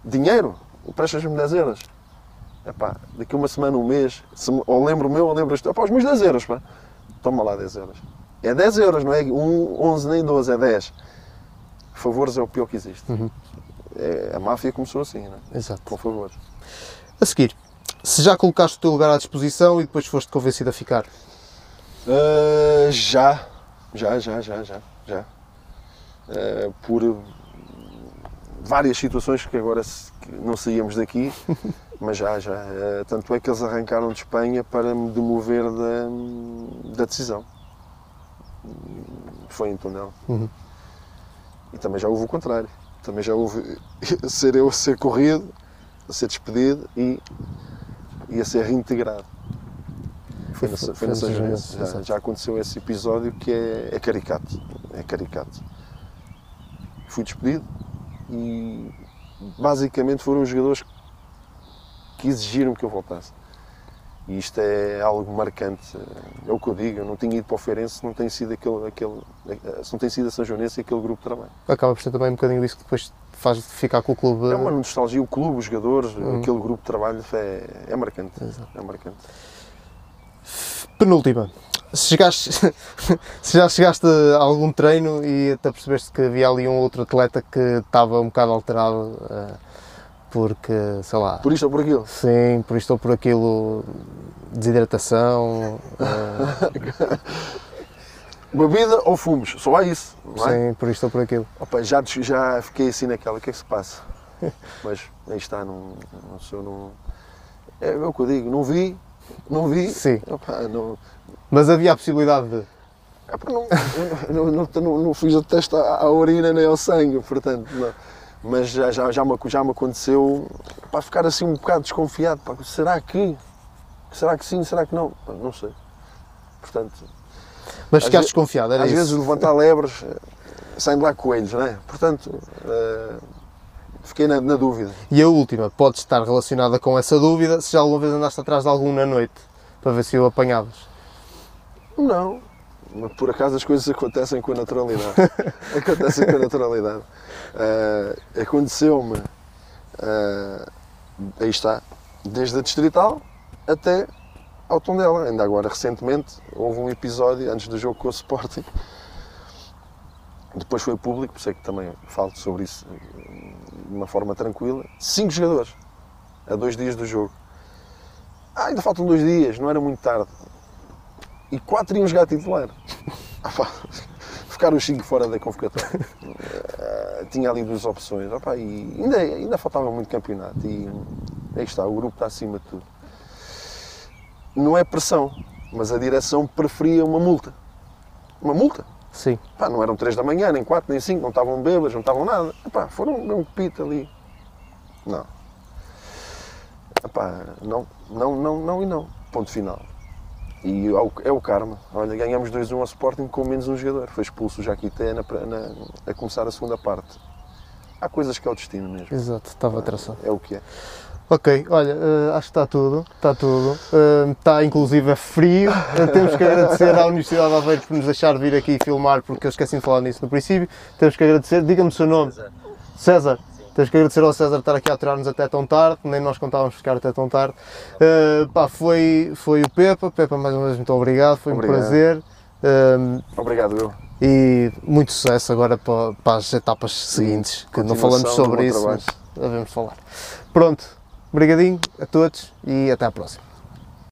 Dinheiro, emprestas-me 10 euros. Epá, daqui uma semana, um mês, se ou lembro o meu, ou lembras tu. Epá, os meus 10 euros, pá. Toma lá 10 euros. É 10 euros, não é um, 11 nem 12, é 10. Favores é o pior que existe. Uhum. É, a máfia começou assim, não é? Exato. Com favores. A seguir, se já colocaste o teu lugar à disposição e depois foste convencido a ficar, Ah, já, já, já, já, já, já. Ah, por várias situações que agora não saíamos daqui, mas já, já. Ah, tanto é que eles arrancaram de Espanha para me demover da, da decisão. Foi em Tondela. Uhum. E também já houve o contrário. Também já houve ser eu a ser corrido, a ser despedido e, e a ser reintegrado. Foi Foi- foi Joanense. São Já, já aconteceu esse episódio que é, é caricato. É caricato. Fui despedido e basicamente foram os jogadores que exigiram que eu voltasse. E isto é algo marcante. É o que eu digo, eu não tinha ido para o Feirense se não tem sido aquele, aquele se não tem sido a São Joanense e aquele grupo de trabalho. acaba por ser também um bocadinho disso que depois faz ficar com o clube. É uma nostalgia, o clube, os jogadores, Hum. aquele grupo de trabalho é, é marcante. Exato. É marcante. Penúltima. Se, chegaste, se já chegaste a algum treino e até percebeste que havia ali um outro atleta que estava um bocado alterado eh, porque, sei lá, Por isto ou por aquilo. sim, por isto ou por aquilo, desidratação, eh, Bebida ou fumos, só há isso. Não é? sim, por isto ou por aquilo. Opa, já, já fiquei assim naquela, o que é que se passa? Mas aí está, não, não sou, não. É, é o que eu digo, não vi, não vi. Sim. Opa, não, Mas havia a possibilidade de. é porque não, eu não, não, não, não fiz o teste à, à urina nem ao sangue, portanto, não. Mas já, já, já, me, já me aconteceu para ficar assim um bocado desconfiado. Pá, será que? Será que sim? Será que não? Pá, Não sei. Portanto, Mas Às ficaste desconfiado, era às isso. vezes levantar lebres eh, saem de lá coelhos, não é? Portanto, eh, fiquei na, na dúvida. E a última, pode estar relacionada com essa dúvida, se já alguma vez andaste atrás de algum na noite, para ver se o apanhavas. Não. Mas por acaso as coisas acontecem com a naturalidade. acontecem com a naturalidade. Eh, Aconteceu-me, eh, aí está, desde a Distrital até ao Tondela. Ainda agora, recentemente, houve um episódio antes do jogo com o Sporting. Depois foi público, por isso é que também falo sobre isso eh, de uma forma tranquila. Cinco jogadores, a dois dias do jogo. Ah, ainda faltam dois dias, não era muito tarde. E quatro iam jogar titular. Ah, Ficaram os cinco fora da convocatória. Eh, Tinha ali duas opções. Ah, e ainda, ainda faltava muito campeonato. E aí está, o grupo está acima de tudo. Não é pressão, mas a direção preferia uma multa. Uma multa. Sim. Pá, não eram três da manhã, nem quatro, nem cinco, não estavam bêbados, não estavam nada. Foram um pito ali. Não. Epá, não, não, não, não e não. Ponto final. E ao- é o karma. Olha, ganhamos 2-1 ao Sporting com menos um jogador. Foi expulso o Jaquité na, na- a começar a segunda parte. Há coisas que é o destino mesmo. Exato, estava traçado. É o que é. Ok, olha, eh, acho que está tudo, está tudo. Eh, está inclusive é frio. Eh, temos que agradecer à Universidade de Aveiro por nos deixar vir aqui filmar, porque eu esqueci de falar nisso no princípio. Temos que agradecer, diga-me o seu nome. César. Temos que agradecer ao César estar aqui a aturar-nos até tão tarde, nem nós contávamos ficar até tão tarde. Eh, pá, foi, foi o Pepa, Pepa mais uma vez muito obrigado, foi um Obrigado. prazer. Eh, Obrigado, eu. e muito sucesso agora para, para as etapas seguintes, que não falamos sobre isso, trabalho. mas devemos falar. Pronto, obrigadinho a todos e até à próxima.